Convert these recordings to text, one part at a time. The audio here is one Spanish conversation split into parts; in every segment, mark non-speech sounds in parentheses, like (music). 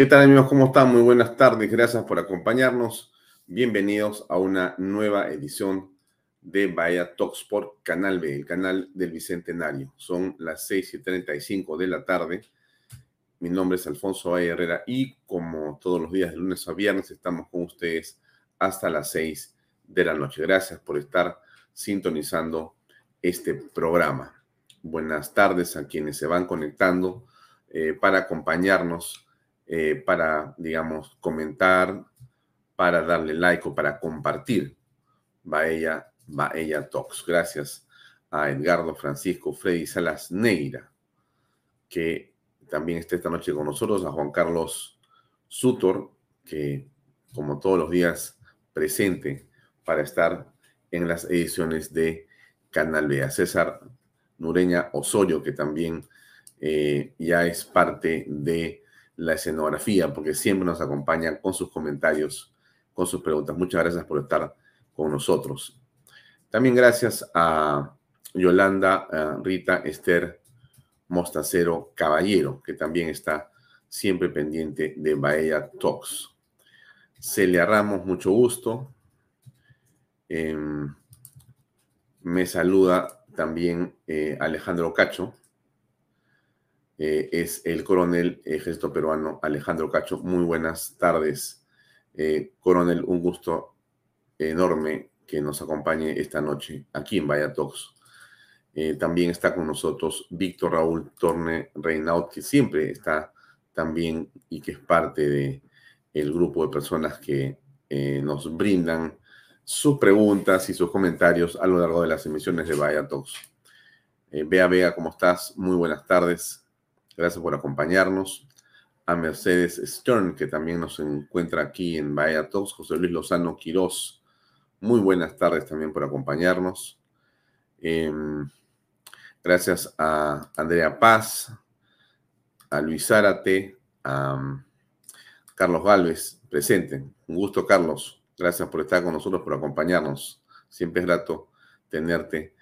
¿Qué tal amigos? ¿Cómo están? Muy buenas tardes. Gracias por acompañarnos. Bienvenidos a una nueva edición de Bahía Talks por Canal B, el canal del Bicentenario. Son las 6 y 35 de la tarde. Mi nombre es Alfonso Valle Herrera y como todos los días de lunes a viernes estamos con ustedes hasta las 6 de la noche. Gracias por estar sintonizando este programa. Buenas tardes a quienes se van conectando eh, para acompañarnos eh, para, digamos, comentar, para darle like o para compartir. Baella, Baella Talks. Gracias a Edgardo Francisco Freddy Salas Neira, que también está esta noche con nosotros, a Juan Carlos Sutor, que como todos los días presente para estar en las ediciones de Canal B, a César Nureña Osorio, que también eh, ya es parte de la escenografía, porque siempre nos acompañan con sus comentarios, con sus preguntas. Muchas gracias por estar con nosotros. También gracias a Yolanda, Rita, Esther, Mostacero, Caballero, que también está siempre pendiente de Bahía Talks. Celia Ramos, mucho gusto. Em, me saluda también eh, Alejandro Cacho. Eh, es el coronel ejército peruano Alejandro Cacho. Muy buenas tardes, eh, coronel. Un gusto enorme que nos acompañe esta noche aquí en Vaya. Eh, también está con nosotros Víctor Raúl Torne Reinaud, que siempre está también y que es parte de el grupo de personas que nos brindan sus preguntas y sus comentarios a lo largo de las emisiones de Vaya Talks. Bea Vega, ¿cómo estás? Muy buenas tardes. Gracias por acompañarnos. A Mercedes Stern, que también nos encuentra aquí en Bahía Talks. José Luis Lozano Quirós. Muy buenas tardes también por acompañarnos. Em, gracias a Andrea Paz, a Luis Zárate, a um, Carlos Galvez, presente. Un gusto, Carlos. Gracias por estar con nosotros, por acompañarnos. Siempre es grato tenerte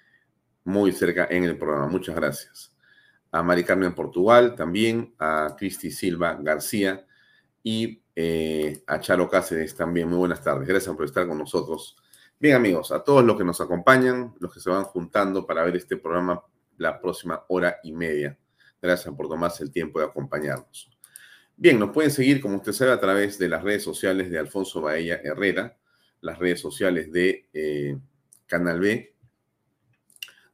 muy cerca en el programa. Muchas gracias a Mari Carmen Portugal, también a Cristi Silva García y eh, a Charo Cáceres también. Muy buenas tardes. Gracias por estar con nosotros. Bien, amigos, a todos los que nos acompañan, los que se van juntando para ver este programa la próxima hora y media. Gracias por tomarse el tiempo de acompañarnos. Bien, nos pueden seguir, como usted sabe, a través de las redes sociales de Alfonso Baella Herrera, las redes sociales de eh, Canal B.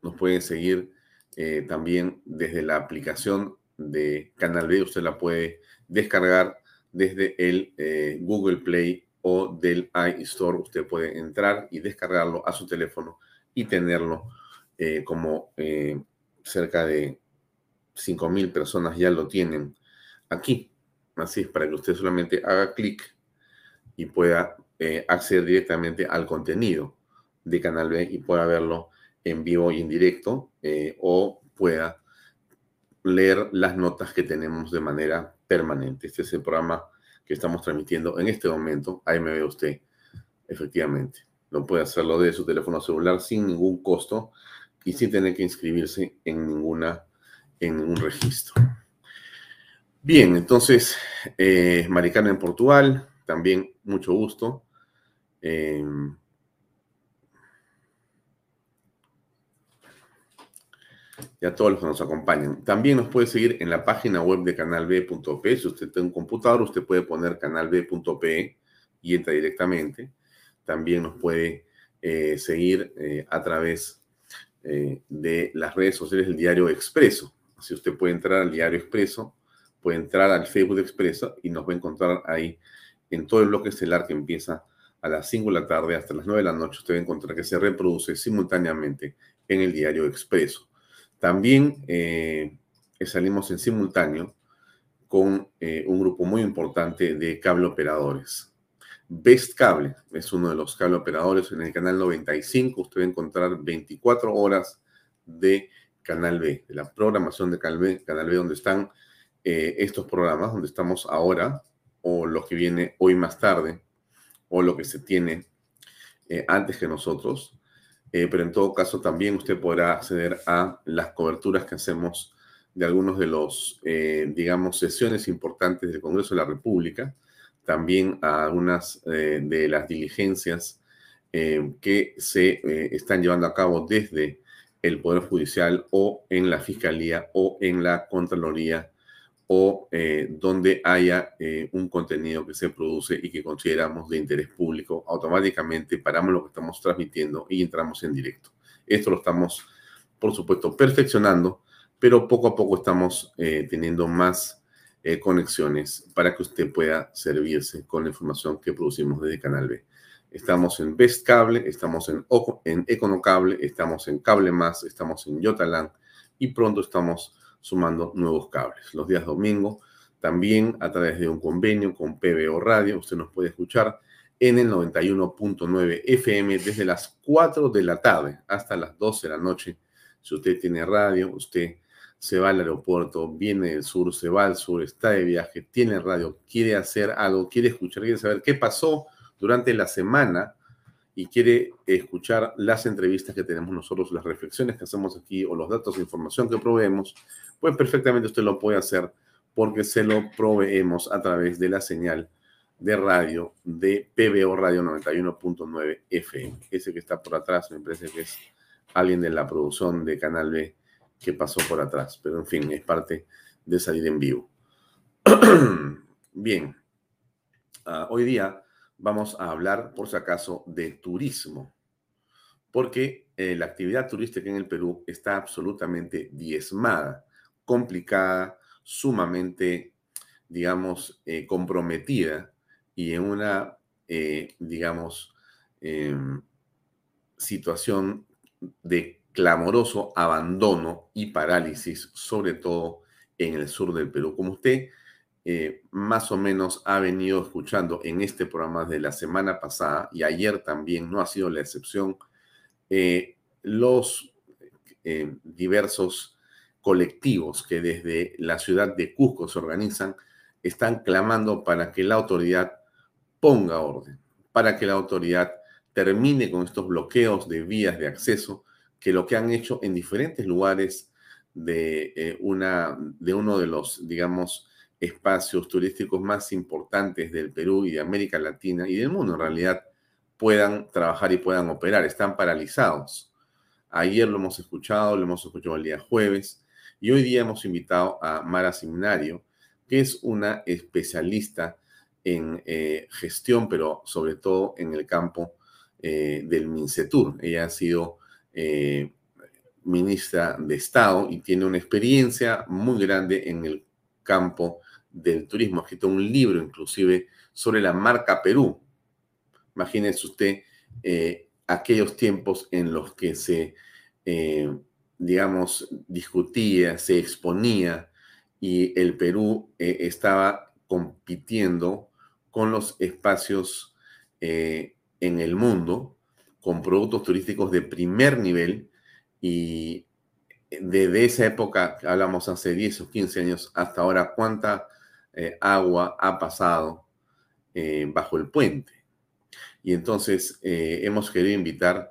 Nos pueden seguir eh, también desde la aplicación de Canal B, usted la puede descargar desde el eh, Google Play o del iStore. Usted puede entrar y descargarlo a su teléfono y tenerlo eh, como cerca de 5.000 personas ya lo tienen aquí. Así es, para que usted solamente haga clic y pueda acceder directamente al contenido de Canal B y pueda verlo en vivo y en directo eh, o pueda leer las notas que tenemos de manera permanente. Este es el programa que estamos transmitiendo en este momento. Ahí me ve usted, efectivamente. No puede hacerlo de su teléfono celular sin ningún costo y sin tener que inscribirse en ninguna en ningún registro. Bien, entonces, eh, Maricana en Portugal, también mucho gusto. Eh, y a todos los que nos acompañan. También nos puede seguir en la página web de canalb.p. Si usted tiene un computador, usted puede poner canalb.pe y entra directamente. También nos puede eh, seguir eh, a través de las redes sociales del Diario Expreso. Si usted puede entrar al Diario Expreso, puede entrar al Facebook Expreso y nos va a encontrar ahí en todo el bloque estelar que empieza a las 5 de la tarde hasta las 9 de la noche. Usted va a encontrar que se reproduce simultáneamente en el Diario Expreso. También salimos en simultáneo con eh, un grupo muy importante de cable operadores. Best Cable es uno de los cable operadores en el canal 95. Usted va a encontrar 24 horas de Canal B, de la programación de Canal B, Canal donde están eh, estos programas, donde estamos ahora, o lo que viene hoy más tarde, o lo que se tiene eh, antes que nosotros. Pero en todo caso también usted podrá acceder a las coberturas que hacemos de algunos de los, eh, digamos, sesiones importantes del Congreso de la República, también a algunas eh, de las diligencias eh, que se están llevando a cabo desde el Poder Judicial o en la Fiscalía o en la Contraloría o donde haya un contenido que se produce y que consideramos de interés público, automáticamente paramos lo que estamos transmitiendo y entramos en directo. Esto lo estamos, por supuesto, perfeccionando pero poco a poco estamos eh, teniendo más eh, conexiones para que usted pueda servirse con la información que producimos desde Canal B. Estamos en Best Cable, estamos en, en Econocable, estamos en Cable Más, estamos en Yotalan y pronto estamos sumando nuevos cables. Los días domingo, también a través de un convenio con PBO Radio, usted nos puede escuchar en el 91.9 FM desde las 4 de la tarde hasta las 12 de la noche. Si usted tiene radio, usted se va al aeropuerto, viene del sur, se va al sur, está de viaje, tiene radio, quiere hacer algo, quiere escuchar, quiere saber qué pasó durante la semana y quiere escuchar las entrevistas que tenemos nosotros, las reflexiones que hacemos aquí o los datos de información que proveemos, pues perfectamente usted lo puede hacer porque se lo proveemos a través de la señal de radio de PBO Radio 91.9 FM. Ese que está por atrás me parece que es alguien de la producción de Canal B que pasó por atrás, pero en fin, es parte de salir en vivo. (clears throat) Bien, ah, hoy día vamos a hablar, por si acaso, de turismo, porque eh, la actividad turística en el Perú está absolutamente diezmada, complicada, sumamente, digamos, eh, comprometida y en una, eh, digamos, em, situación de clamoroso abandono y parálisis, sobre todo en el sur del Perú. Como usted eh, más o menos ha venido escuchando en este programa de la semana pasada y ayer también, no ha sido la excepción, los diversos colectivos que desde la ciudad de Cusco se organizan están clamando para que la autoridad ponga orden, para que la autoridad termine con estos bloqueos de vías de acceso, que lo que han hecho en diferentes lugares de, eh, una, de uno de los, digamos, espacios turísticos más importantes del Perú y de América Latina y del mundo en realidad puedan trabajar y puedan operar. Están paralizados. Ayer lo hemos escuchado, lo hemos escuchado el día jueves y hoy día hemos invitado a Mara Seminario, que es una especialista en eh, gestión, pero sobre todo en el campo eh, del MINCETUR. Ella ha sido eh, ministra de Estado y tiene una experiencia muy grande en el campo del turismo. Ha escrito un libro inclusive sobre la marca Perú. Imagínese usted aquellos tiempos en los que se, digamos, discutía, se exponía y el Perú estaba compitiendo con los espacios en el mundo con productos turísticos de primer nivel y desde esa época, hablamos hace 10 o 15 años, hasta ahora, cuánta eh, agua ha pasado eh, bajo el puente. Y entonces eh, hemos querido invitar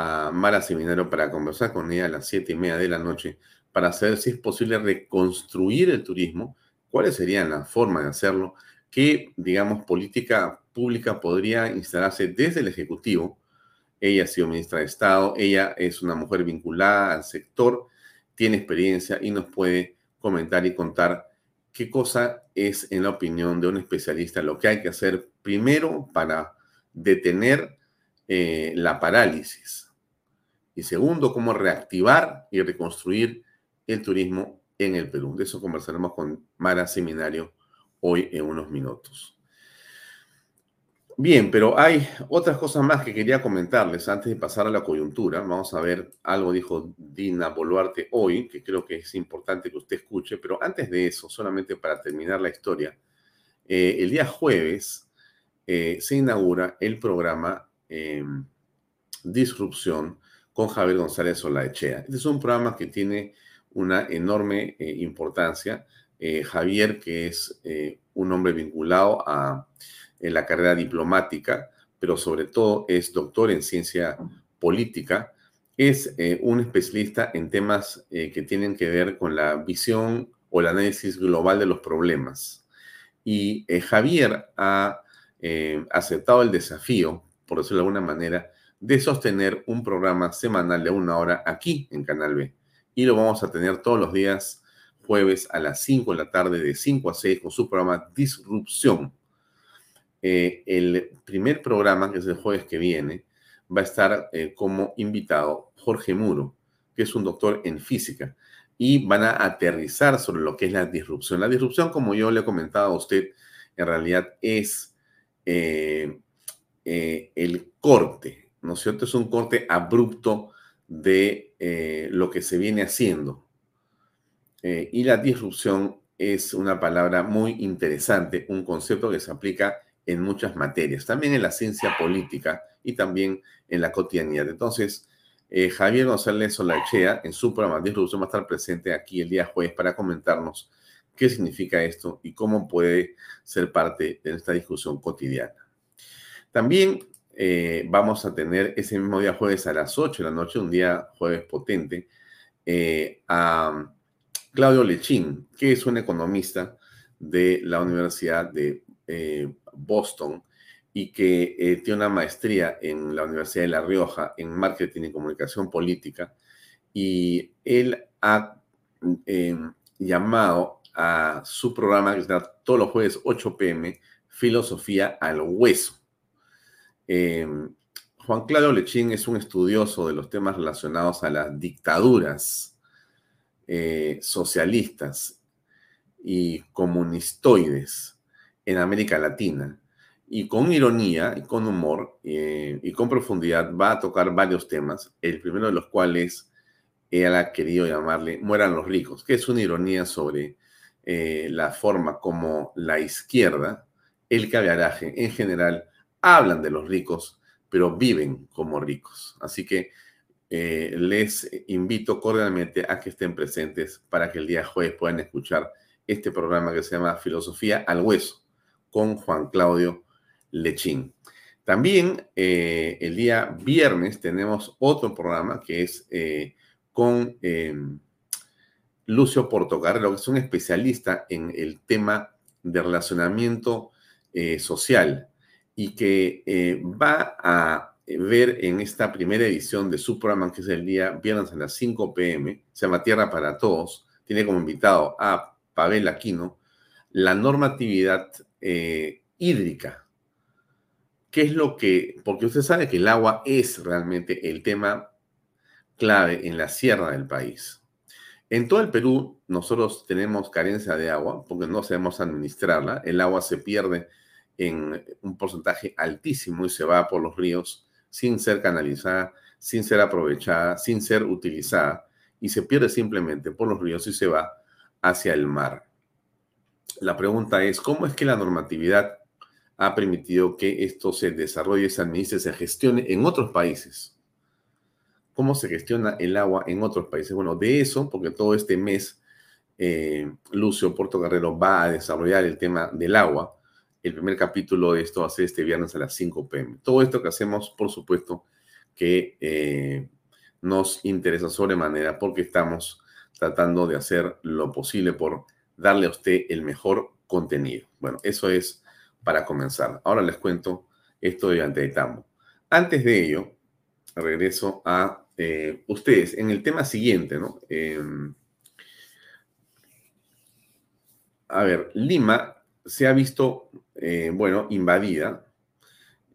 a Mara Seminario para conversar con ella a las 7 y media de la noche para saber si es posible reconstruir el turismo, cuáles serían las formas de hacerlo, qué, digamos, política pública podría instalarse desde el Ejecutivo ella ha sido ministra de Estado, ella es una mujer vinculada al sector, tiene experiencia y nos puede comentar y contar qué cosa es, en la opinión de un especialista, lo que hay que hacer primero para detener eh, la parálisis. Y segundo, cómo reactivar y reconstruir el turismo en el Perú. De eso conversaremos con Mara Seminario hoy en unos minutos. Bien, pero hay otras cosas más que quería comentarles antes de pasar a la coyuntura. Vamos a ver, algo dijo Dina Boluarte hoy, que creo que es importante que usted escuche, pero antes de eso, solamente para terminar la historia, eh, el día jueves eh, se inaugura el programa em, Disrupción con Javier González Solaechea. Este es un programa que tiene una enorme eh, importancia. Javier, que es un hombre vinculado a la carrera diplomática, pero sobre todo es doctor en ciencia política, es eh, un especialista en temas eh, que tienen que ver con la visión o el análisis global de los problemas. Y eh, Javier ha aceptado el desafío, por decirlo de alguna manera, de sostener un programa semanal de una hora aquí en Canal B. Y lo vamos a tener todos los días jueves a las 5 de la tarde, de 5 a 6, con su programa Disrupción eh, el primer programa, que es el jueves que viene, va a estar eh, como invitado Jorge Muro, que es un doctor en física, y van a aterrizar sobre lo que es la disrupción. La disrupción, como yo le he comentado a usted, en realidad es eh, el corte, ¿no es cierto? Es un corte abrupto de lo que se viene haciendo. y la disrupción es una palabra muy interesante, un concepto que se aplica en muchas materias, también en la ciencia política y también en la cotidianidad. Entonces, eh, Javier González Solachea, en su programa Disrupción, va a estar presente aquí el día jueves para comentarnos qué significa esto y cómo puede ser parte de esta discusión cotidiana. También eh, vamos a tener ese mismo día jueves a las 8 de la noche, un día jueves potente, eh, a Claudio Lechín, que es un economista de la Universidad de Boston y que eh, tiene una maestría en la Universidad de La Rioja en Marketing y Comunicación Política. Y él ha llamado a su programa que está todos los jueves 8 pm, Filosofía al Hueso. Em, Juan Claudio Lechín es un estudioso de los temas relacionados a las dictaduras eh, socialistas y comunistoides en América Latina. Y con ironía y con humor eh, y con profundidad va a tocar varios temas, el primero de los cuales él ha querido llamarle Mueran los ricos, que es una ironía sobre eh, la forma como la izquierda, el caviaraje en general, hablan de los ricos, pero viven como ricos. Así que eh, les invito cordialmente a que estén presentes para que el día jueves puedan escuchar este programa que se llama Filosofía al Hueso con Juan Claudio Lechín. También eh, el día viernes tenemos otro programa que es eh, con em, Lucio Portocarrero, que es un especialista en el tema de relacionamiento social y que va a ver en esta primera edición de su programa, que es el día viernes a las 5 pm, se llama Tierra para Todos, tiene como invitado a Pavel Aquino, la normatividad eh, hídrica. ¿Qué es lo que, porque usted sabe que el agua es realmente el tema clave en la sierra del país. En todo el Perú nosotros tenemos carencia de agua porque no sabemos administrarla. El agua se pierde en un porcentaje altísimo y se va por los ríos sin ser canalizada, sin ser aprovechada, sin ser utilizada y se pierde simplemente por los ríos y se va hacia el mar. La pregunta es, ¿cómo es que la normatividad ha permitido que esto se desarrolle, se administre, se gestione en otros países? ¿Cómo se gestiona el agua en otros países? Bueno, de eso, porque todo este mes eh, Lucio Portocarrero va a desarrollar el tema del agua. El primer capítulo de esto va a ser este viernes a las 5 pm. Todo esto que hacemos, por supuesto, que eh, nos interesa sobremanera porque estamos tratando de hacer lo posible por darle a usted el mejor contenido. Bueno, eso es para comenzar. Ahora les cuento esto de Tambo. Antes de ello, regreso a eh, ustedes en el tema siguiente, ¿no? Em, a ver, Lima se ha visto, eh, bueno, invadida,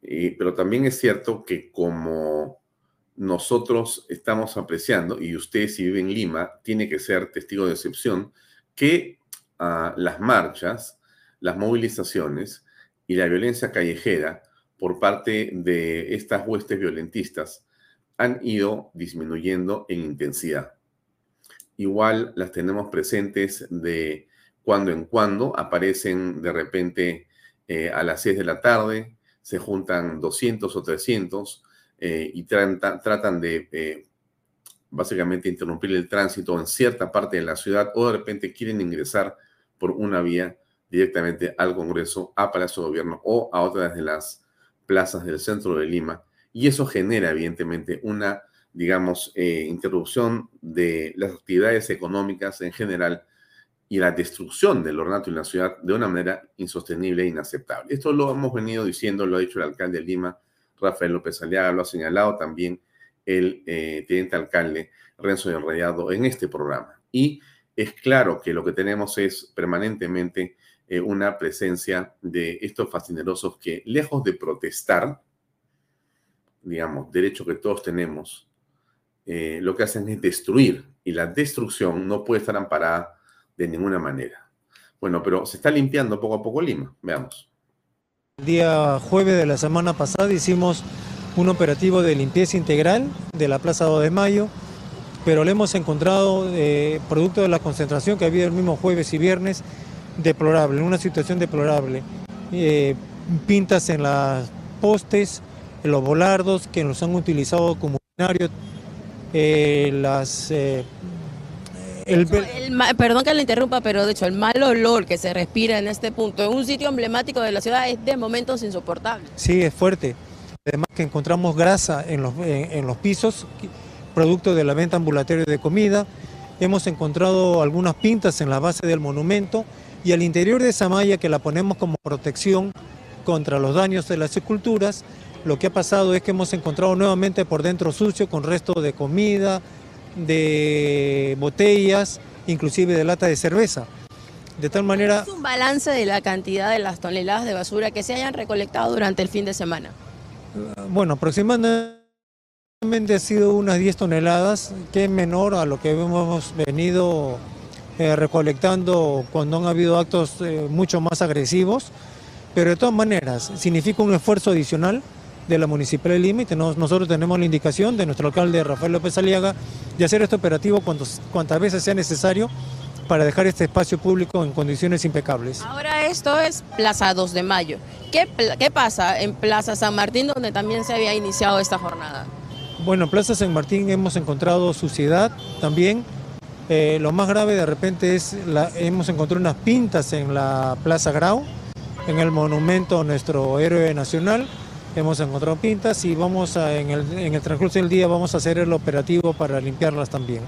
eh, pero también es cierto que como nosotros estamos apreciando, y usted si vive en Lima, tiene que ser testigo de excepción, que ah, las marchas, las movilizaciones y la violencia callejera por parte de estas huestes violentistas han ido disminuyendo en intensidad. Igual las tenemos presentes de cuando en cuando, aparecen de repente eh, a las 6 de la tarde, se juntan 200 o 300 eh, y tratan de eh, básicamente interrumpir el tránsito en cierta parte de la ciudad o de repente quieren ingresar por una vía directamente al Congreso, a Palacio de Gobierno o a otras de las plazas del centro de Lima. Y eso genera evidentemente una, digamos, interrupción de las actividades económicas en general y la destrucción del ornato en la ciudad de una manera insostenible e inaceptable. Esto lo hemos venido diciendo, lo ha dicho el alcalde de Lima, Rafael López Aliaga, lo ha señalado también el eh, teniente alcalde Renzo de Enrayado en este programa. Y es claro que lo que tenemos es permanentemente eh, una presencia de estos fascinerosos que, lejos de protestar, digamos, derecho que todos tenemos, eh, lo que hacen es destruir. Y la destrucción no puede estar amparada de ninguna manera. Bueno, pero se está limpiando poco a poco Lima. Veamos. El día jueves de la semana pasada hicimos un operativo de limpieza integral de la Plaza 2 de Mayo, pero le hemos encontrado, eh, producto de la concentración que había el mismo jueves y viernes, deplorable, una situación deplorable. Eh, pintas en las postes, en los volardos que nos han utilizado como escenario, eh, las perdón que le interrumpa, pero de hecho el mal olor que se respira en este punto, en un sitio emblemático de la ciudad, es de momentos insoportable. Sí, es fuerte. Además que encontramos grasa en los, en, los pisos, producto de la venta ambulatoria de comida. Hemos encontrado algunas pintas en la base del monumento y al interior de esa malla que la ponemos como protección contra los daños de las esculturas, lo que ha pasado es que hemos encontrado nuevamente por dentro sucio con resto de comida, de botellas, inclusive de lata de cerveza. De tal manera... ¿Es un balance de la cantidad de las toneladas de basura que se hayan recolectado durante el fin de semana? Bueno, aproximadamente ha sido unas 10 toneladas, que es menor a lo que hemos venido eh, recolectando cuando han habido actos eh, mucho más agresivos, pero de todas maneras significa un esfuerzo adicional de la Municipalidad de Lima y nosotros tenemos la indicación de nuestro alcalde Rafael López Aliaga de hacer este operativo cuantos, cuantas veces sea necesario para dejar este espacio público en condiciones impecables. Ahora esto es Plaza 2 de Mayo. ¿Qué, ¿Qué, pasa en Plaza San Martín donde también se había iniciado esta jornada? Bueno, en Plaza San Martín hemos encontrado suciedad también. Eh, lo más grave de repente es, la, hemos encontrado unas pintas en la Plaza Grau, en el monumento a nuestro héroe nacional hemos encontrado pintas y vamos a, en, el, en el transcurso del día vamos a hacer el operativo para limpiarlas también.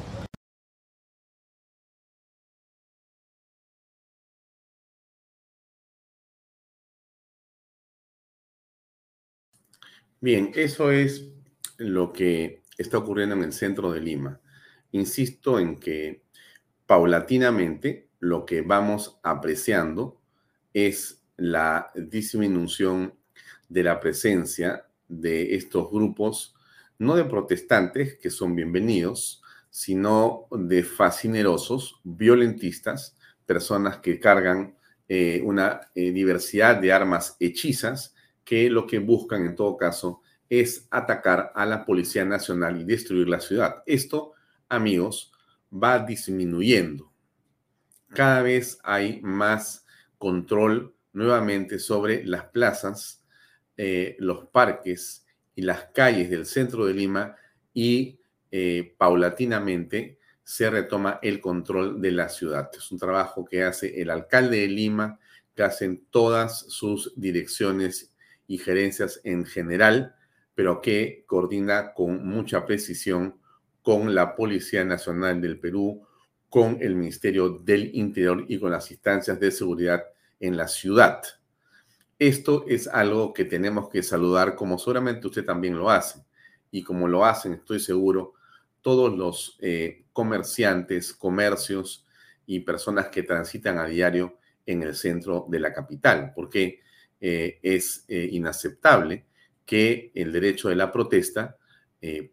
Bien, eso es lo que está ocurriendo en el centro de Lima. Insisto en que paulatinamente lo que vamos apreciando es la disminución de la presencia de estos grupos, no de protestantes, que son bienvenidos, sino de fascinerosos, violentistas, personas que cargan eh, una eh, diversidad de armas hechizas que lo que buscan en todo caso es atacar a la Policía Nacional y destruir la ciudad. Esto, amigos, va disminuyendo. Cada vez hay más control nuevamente sobre las plazas eh, los parques y las calles del centro de Lima y eh, paulatinamente se retoma el control de la ciudad. Es un trabajo que hace el alcalde de Lima, que hacen todas sus direcciones y gerencias en general, pero que coordina con mucha precisión con la Policía Nacional del Perú, con el Ministerio del Interior y con las instancias de seguridad en la ciudad. Esto es algo que tenemos que saludar como seguramente usted también lo hace. Y como lo hacen, estoy seguro, todos los eh, comerciantes, comercios y personas que transitan a diario en el centro de la capital, porque eh, es eh, inaceptable que el derecho de la protesta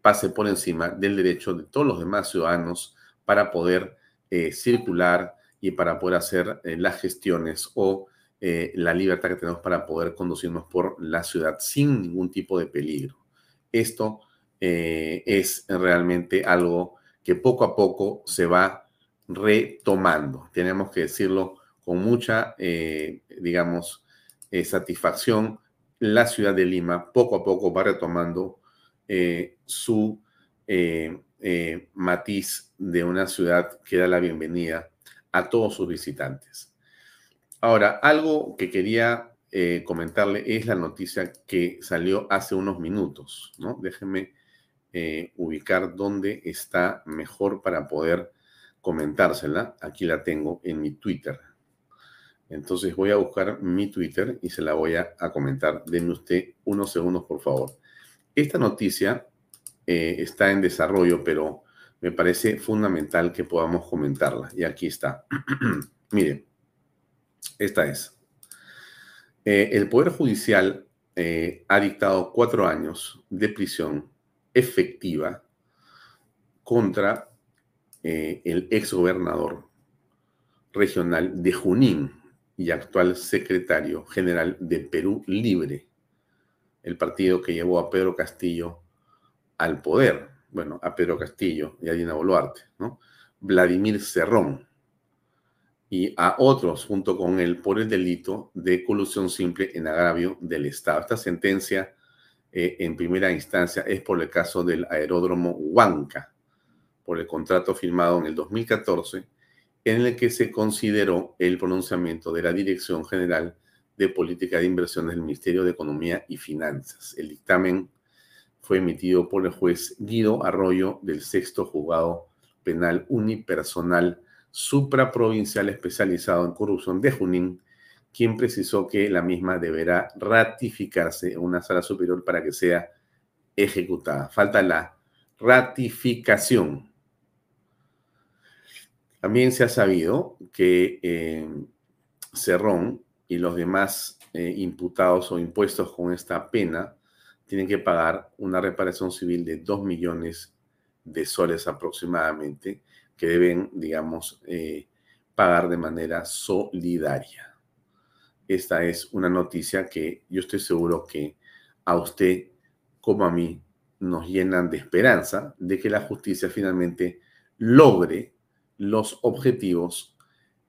pase por encima del derecho de todos los demás ciudadanos para poder circular y para poder hacer las gestiones o la libertad que tenemos para poder conducirnos por la ciudad sin ningún tipo de peligro. Esto es realmente algo que poco a poco se va retomando. Tenemos que decirlo con mucha, digamos, eh, satisfacción, la ciudad de Lima poco a poco va retomando eh, su eh, matiz de una ciudad que da la bienvenida a todos sus visitantes. Ahora, algo que quería comentarle es la noticia que salió hace unos minutos, ¿no? Déjenme ubicar dónde está mejor para poder comentársela. Aquí la tengo en mi Twitter. Entonces voy a buscar mi Twitter y se la voy a, comentar. Denme usted unos segundos, por favor. Esta noticia eh, está en desarrollo, pero me parece fundamental que podamos comentarla. Y aquí está. (clears throat) Miren, esta es. Eh, el Poder Judicial eh, ha dictado cuatro años de prisión efectiva contra el exgobernador regional de Junín, y actual secretario general de Perú Libre, el partido que llevó a Pedro Castillo al poder, bueno, a Pedro Castillo y a Dina Boluarte, ¿no? Vladimir Cerrón y a otros junto con él por el delito de colusión simple en agravio del Estado. Esta sentencia eh, en primera instancia es por el caso del aeródromo Huanca, por el contrato firmado en el 2014 en el que se consideró el pronunciamiento de la Dirección General de Política de Inversiones del Ministerio de Economía y Finanzas. El dictamen fue emitido por el juez Guido Arroyo del sexto juzgado penal unipersonal supraprovincial especializado en corrupción de Junín, quien precisó que la misma deberá ratificarse en una sala superior para que sea ejecutada. Falta la ratificación también se ha sabido que eh, Cerrón y los demás eh, imputados o impuestos con esta pena tienen que pagar una reparación civil de 2 millones de soles aproximadamente, que deben, digamos, eh, pagar de manera solidaria. Esta es una noticia que yo estoy seguro que a usted como a mí nos llenan de esperanza de que la justicia finalmente logre los objetivos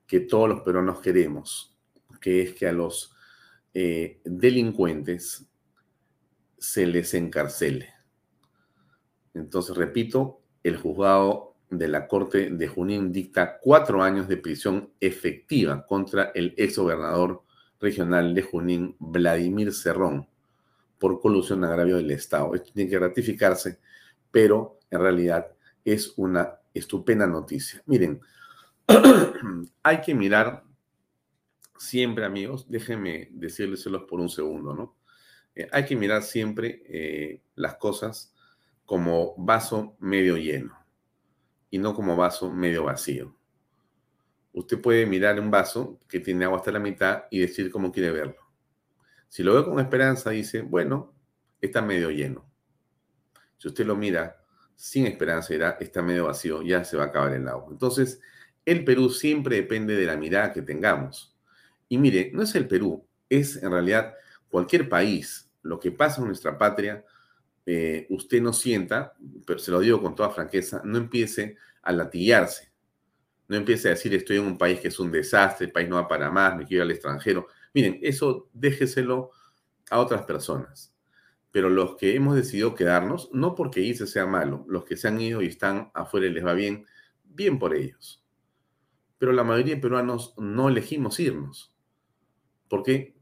que todos los peruanos queremos, que es que a los eh, delincuentes se les encarcele. Entonces, repito, el juzgado de la Corte de Junín dicta cuatro años de prisión efectiva contra el ex gobernador regional de Junín, Vladimir Cerrón, por colusión agravio del Estado. Esto tiene que ratificarse, pero en realidad es una estupenda noticia. Miren, (clears throat) hay que mirar siempre, amigos, déjenme decírleselos por un segundo, ¿no? Eh, hay que mirar siempre eh, las cosas como vaso medio lleno y no como vaso medio vacío. Usted puede mirar un vaso que tiene agua hasta la mitad y decir cómo quiere verlo. Si lo ve con esperanza, dice, bueno, está medio lleno. Si usted lo mira sin esperanza, irá, está medio vacío, ya se va a acabar el agua. Entonces, el Perú siempre depende de la mirada que tengamos. Y mire, no es el Perú, es en realidad cualquier país. Lo que pasa en nuestra patria, eh, usted no sienta, pero se lo digo con toda franqueza, no empiece a latillarse. No empiece a decir estoy en un país que es un desastre, el país no va para más, me quiero ir al extranjero. Miren, eso déjeselo a otras personas pero los que hemos decidido quedarnos, no porque irse sea malo, los que se han ido y están afuera y les va bien, bien por ellos. Pero la mayoría de peruanos no elegimos irnos. ¿Por qué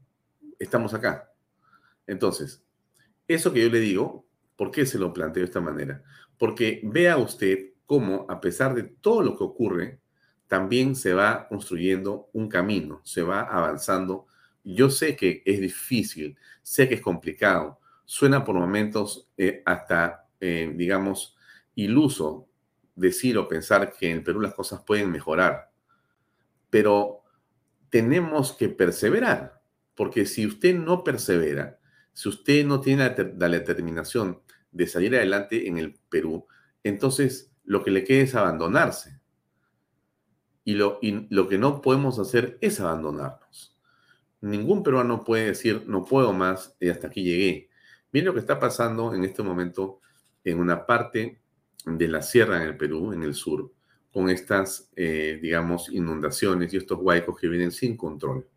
estamos acá? Entonces, eso que yo le digo, ¿por qué se lo planteo de esta manera? Porque vea usted cómo, a pesar de todo lo que ocurre, también se va construyendo un camino, se va avanzando. Yo sé que es difícil, sé que es complicado, suena por momentos eh, hasta, eh, digamos, iluso decir o pensar que en Perú las cosas pueden mejorar. Pero tenemos que perseverar, porque si usted no persevera, si usted no tiene la, determinación de salir adelante en el Perú, entonces lo que le queda es abandonarse. Y lo, lo que no podemos hacer es abandonarnos. Ningún peruano puede decir, no puedo más y hasta aquí llegué. Miren lo que está pasando en este momento en una parte de la sierra en el Perú, en el sur, con estas, eh, digamos, inundaciones y estos huaicos que vienen sin control.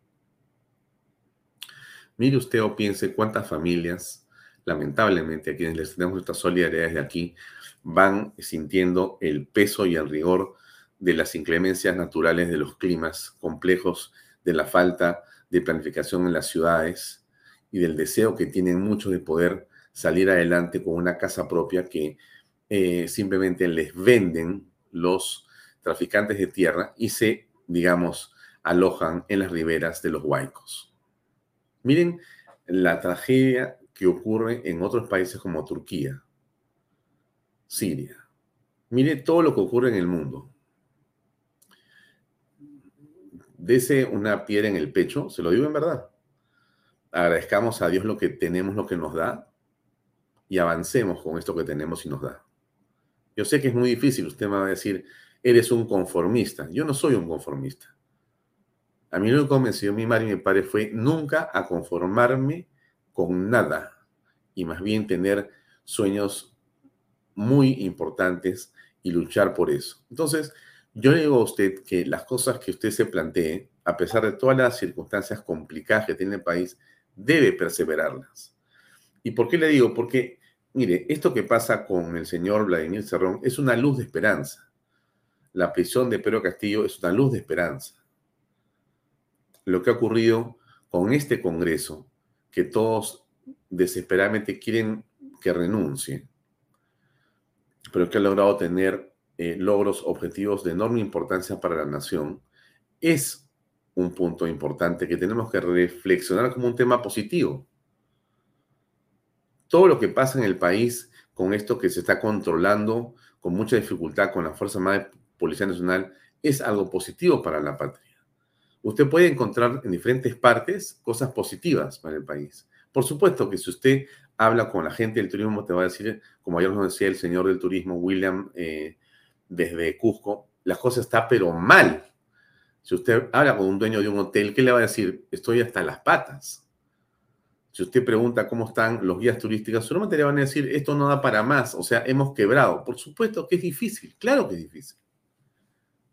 Mire usted o piense cuántas familias, lamentablemente, a quienes les tenemos nuestra solidaridad desde aquí, van sintiendo el peso y el rigor de las inclemencias naturales, de los climas complejos, de la falta de planificación en las ciudades y del deseo que tienen muchos de poder salir adelante con una casa propia que eh, simplemente les venden los traficantes de tierra y se, digamos, alojan en las riberas de los huaicos. Miren la tragedia que ocurre en otros países como Turquía, Siria. Mire todo lo que ocurre en el mundo. Dese una piedra en el pecho, se lo digo en verdad. Agradezcamos a Dios lo que tenemos, lo que nos da, y avancemos con esto que tenemos y nos da. Yo sé que es muy difícil, usted me va a decir, eres un conformista. Yo no soy un conformista. A mí lo que convenció mi madre y mi padre fue nunca a conformarme con nada y más bien tener sueños muy importantes y luchar por eso. Entonces, yo le digo a usted que las cosas que usted se plantee, a pesar de todas las circunstancias complicadas que tiene el país, debe perseverarlas. ¿Y por qué le digo? Porque, mire, esto que pasa con el señor Vladimir Cerrón es una luz de esperanza la prisión de Pedro Castillo es una luz de esperanza. Lo que ha ocurrido con este Congreso, que todos desesperadamente quieren que renuncie, pero que ha logrado tener eh, logros objetivos de enorme importancia para la nación, es un punto importante que tenemos que reflexionar como un tema positivo. Todo lo que pasa en el país con esto que se está controlando con mucha dificultad con la Fuerza Armada Policía Nacional es algo positivo para la patria. Usted puede encontrar en diferentes partes cosas positivas para el país. Por supuesto que si usted habla con la gente del turismo, te va a decir, como ayer nos decía el señor del turismo, William, eh, desde Cusco, las cosas están pero mal. Si usted habla con un dueño de un hotel, ¿qué le va a decir? Estoy hasta las patas. Si usted pregunta cómo están los guías turísticos, solamente le van a decir, esto no da para más, o sea, hemos quebrado. Por supuesto que es difícil, claro que es difícil.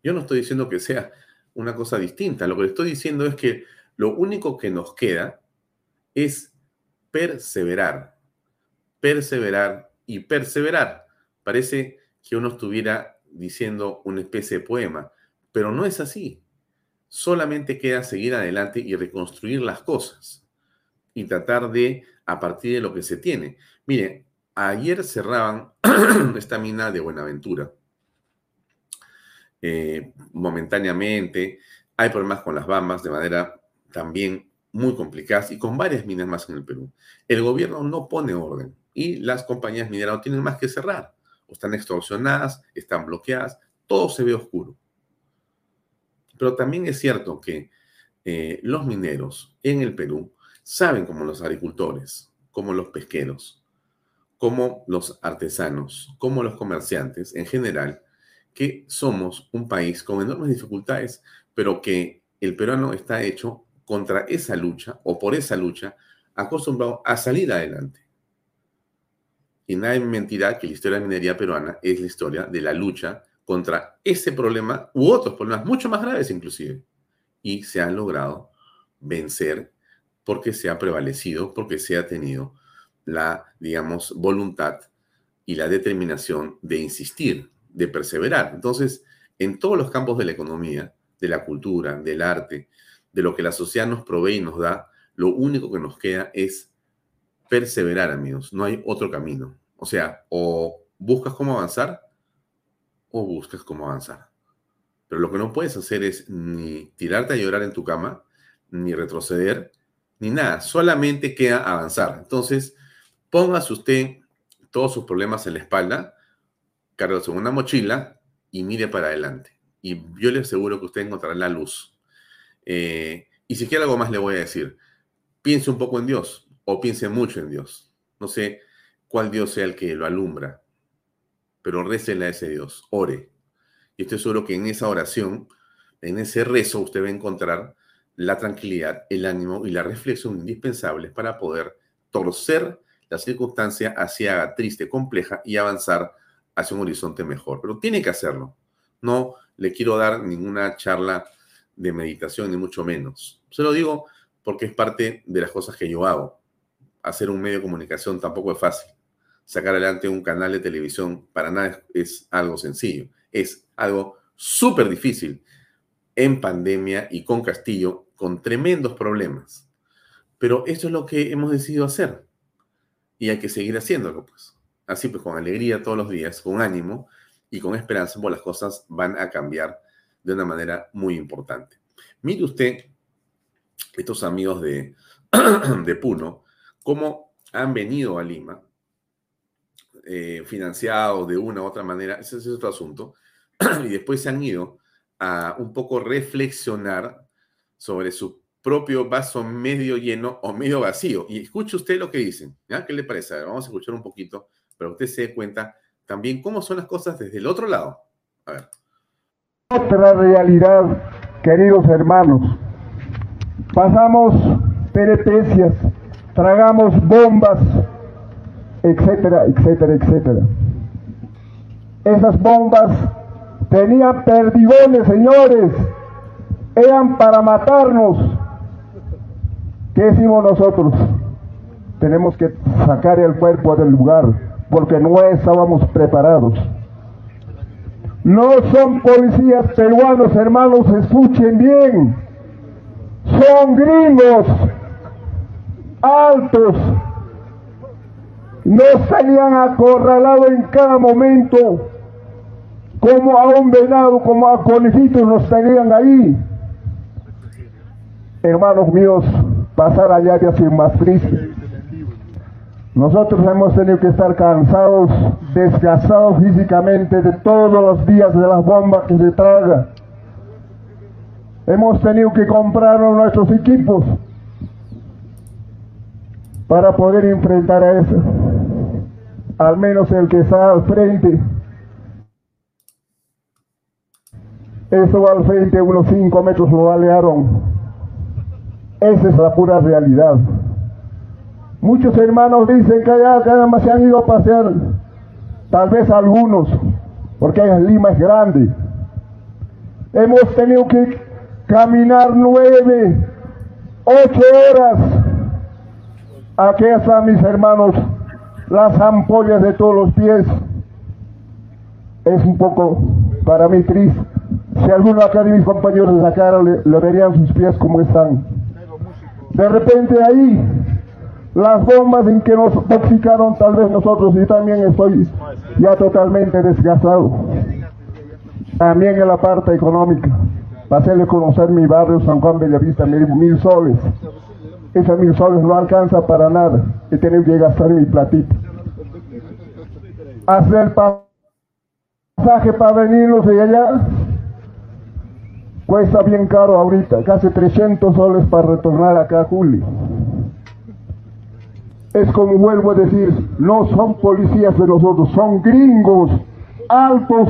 Yo no estoy diciendo que sea una cosa distinta, lo que le estoy diciendo es que lo único que nos queda es perseverar, perseverar y perseverar. Parece que uno estuviera diciendo una especie de poema, pero no es así. Solamente queda seguir adelante y reconstruir las cosas y tratar de, a partir de lo que se tiene. Mire, ayer cerraban (clears throat) esta mina de Buenaventura eh, momentáneamente. Hay problemas con las Bamas de manera también muy complicada y con varias minas más en el Perú. El gobierno no pone orden y las compañías mineras no tienen más que cerrar. O están extorsionadas, están bloqueadas, todo se ve oscuro. Pero también es cierto que eh, los mineros en el Perú saben como los agricultores, como los pesqueros, como los artesanos, como los comerciantes en general, que somos un país con enormes dificultades, pero que el peruano está hecho contra esa lucha o por esa lucha acostumbrado a salir adelante. Y nadie mentirá que la historia de la minería peruana es la historia de la lucha contra ese problema u otros problemas mucho más graves inclusive. Y se han logrado vencer porque se ha prevalecido, porque se ha tenido la, digamos, voluntad y la determinación de insistir, de perseverar. Entonces, en todos los campos de la economía, de la cultura, del arte, de lo que la sociedad nos provee y nos da, lo único que nos queda es perseverar, amigos. No hay otro camino. O sea, o buscas cómo avanzar o buscas cómo avanzar. Pero lo que no puedes hacer es ni tirarte a llorar en tu cama, ni retroceder, ni nada. Solamente queda avanzar. Entonces, póngase usted todos sus problemas en la espalda cárgase en una mochila y mire para adelante. Y yo le aseguro que usted encontrará la luz. Eh, y si quiere algo más le voy a decir, piense un poco en Dios o piense mucho en Dios. No sé cuál Dios sea el que lo alumbra, pero récele a ese Dios, ore. Y estoy seguro que en esa oración, en ese rezo, usted va a encontrar la tranquilidad, el ánimo y la reflexión indispensables para poder torcer la circunstancia hacia triste, compleja y avanzar hacia un horizonte mejor. Pero tiene que hacerlo. No le quiero dar ninguna charla de meditación, ni mucho menos. Se lo digo porque es parte de las cosas que yo hago. Hacer un medio de comunicación tampoco es fácil. Sacar adelante un canal de televisión para nada es, algo sencillo. Es algo súper difícil en pandemia y con Castillo, con tremendos problemas. Pero eso es lo que hemos decidido hacer. Y hay que seguir haciéndolo, pues. Así pues, con alegría todos los días, con ánimo y con esperanza, pues las cosas van a cambiar de una manera muy importante. Mire usted, estos amigos de, (clears throat) de Puno, cómo han venido a Lima, eh, financiados de una u otra manera, ese es otro asunto, (clears throat) y después se han ido a un poco reflexionar sobre su propio vaso medio lleno o medio vacío. Y escuche usted lo que dicen, ¿ya? ¿Qué le parece? vamos a escuchar un poquito, pero usted se dé cuenta también cómo son las cosas desde el otro lado. A ver. Otra realidad, queridos hermanos. Pasamos peripecias, tragamos bombas, etcétera, etcétera, etcétera. Esas bombas tenían perdigones, señores, eran para matarnos. ¿Qué decimos nosotros? Tenemos que sacar el cuerpo del lugar porque no estábamos preparados. No son policías peruanos, hermanos, escuchen bien. Son gringos altos. Nos tenían acorralado en cada momento, como a un venado, como a conejitos nos tenían ahí. Hermanos míos, pasar allá de sido más triste. Nosotros hemos tenido que estar cansados, desgastados físicamente de todos los días de las bombas que se traga. Hemos tenido que comprar nuestros equipos para poder enfrentar a eso. Al menos el que está al frente. Eso al frente, unos 5 metros lo balearon. Esa es la pura realidad. Muchos hermanos dicen que allá nada se han ido a pasear, tal vez algunos, porque Lima es grande. Hemos tenido que caminar nueve, ocho horas. Aquí están mis hermanos, las ampollas de todos los pies. Es un poco para mí triste. Si alguno acá de mis compañeros de sacara, le, le verían sus pies como están. De repente ahí las bombas en que nos toxicaron tal vez nosotros y también estoy ya totalmente desgastado. También en la parte económica. Para hacerle conocer mi barrio San Juan Bellavista, mil, mil soles. Esos mil soles no alcanza para nada y tengo que gastar mi platito. Hacer pasaje para venirnos de allá cuesta bien caro ahorita, casi 300 soles para retornar acá a Juli es como vuelvo a decir, no son policías de nosotros, son gringos altos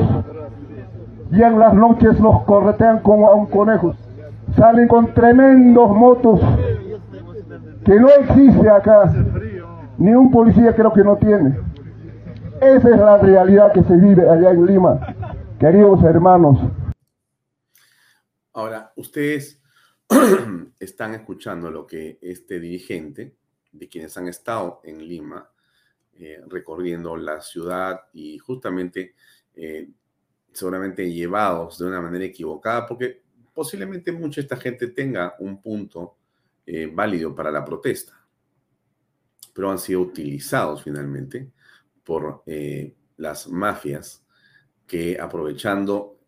y en las noches nos corretean como a un conejo. Salen con tremendos motos que no existe acá. Ni un policía creo que no tiene. Esa es la realidad que se vive allá en Lima, queridos hermanos. Ahora, ustedes (clears throat) están escuchando lo que este dirigente de quienes han estado en Lima eh, recorriendo la ciudad y justamente eh, seguramente llevados de una manera equivocada, porque posiblemente mucha esta gente tenga un punto eh, válido para la protesta, pero han sido utilizados finalmente por las mafias que aprovechando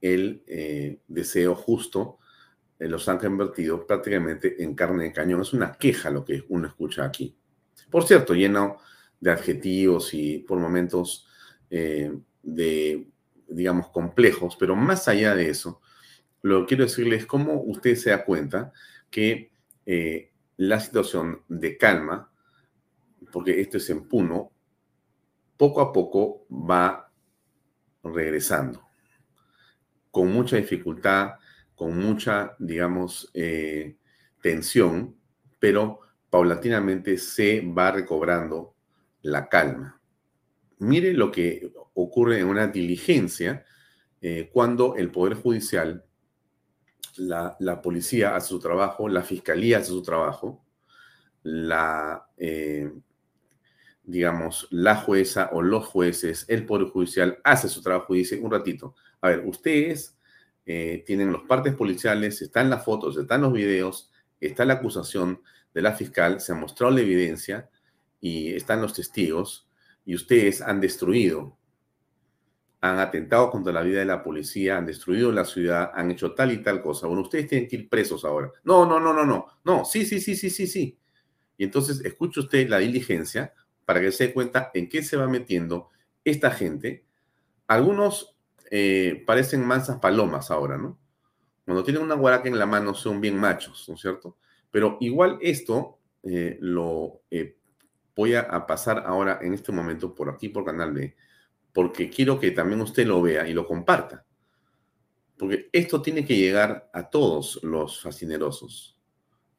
el deseo justo los han convertido prácticamente en carne de cañón. Es una queja lo que uno escucha aquí. Por cierto, lleno de adjetivos y por momentos eh, de, digamos, complejos, pero más allá de eso, lo que quiero decirles es cómo usted se da cuenta que eh, la situación de calma, porque esto es en Puno, poco a poco va regresando, con mucha dificultad, con mucha, digamos, eh, tensión, pero paulatinamente se va recobrando la calma. Mire lo que ocurre en una diligencia eh, cuando el Poder Judicial, la, policía hace su trabajo, la fiscalía hace su trabajo, la, eh, digamos, la jueza o los jueces, el Poder Judicial hace su trabajo y dice, un ratito, a ver, ustedes eh, tienen los partes policiales, están las fotos, están los videos, está la acusación de la fiscal, se ha mostrado la evidencia y están los testigos y ustedes han destruido, han atentado contra la vida de la policía, han destruido la ciudad, han hecho tal y tal cosa. Bueno, ustedes tienen que ir presos ahora. No, no, no, no, no, no, sí, sí, sí, sí, sí, sí. Y entonces escuche usted la diligencia para que se dé cuenta en qué se va metiendo esta gente. Algunos eh, parecen mansas palomas ahora, ¿no? Cuando tienen una guaraca en la mano son bien machos, ¿no es cierto? Pero igual esto eh, lo eh, voy a, pasar ahora en este momento por aquí, por Canal B, porque quiero que también usted lo vea y lo comparta. Porque esto tiene que llegar a todos los fascinerosos.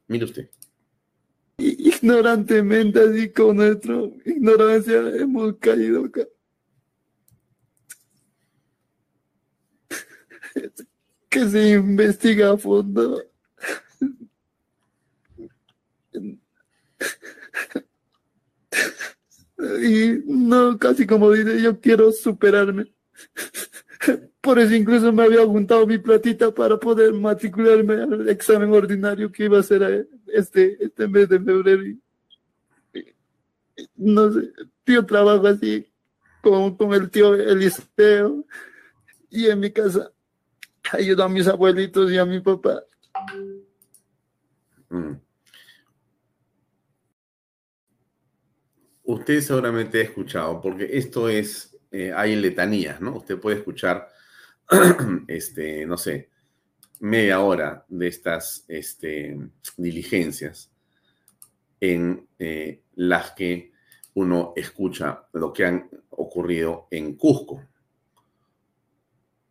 Mire usted. Ignorantemente, así con nuestra ignorancia, hemos caído acá. Que se investiga a fondo y no, casi como dice, yo quiero superarme. Por eso incluso me había juntado mi platita para poder matricularme al examen ordinario que iba a ser este, este mes de febrero. no sé, tío trabajo así con, con el tío Eliseo y en mi casa ayudo a mis abuelitos y a mi papá. Mm. usted seguramente ha escuchado, porque esto es, eh, hay letanías, ¿no? Usted puede escuchar, (clears throat) este, no sé, media hora de estas este, diligencias en eh, las que uno escucha lo que han ocurrido en Cusco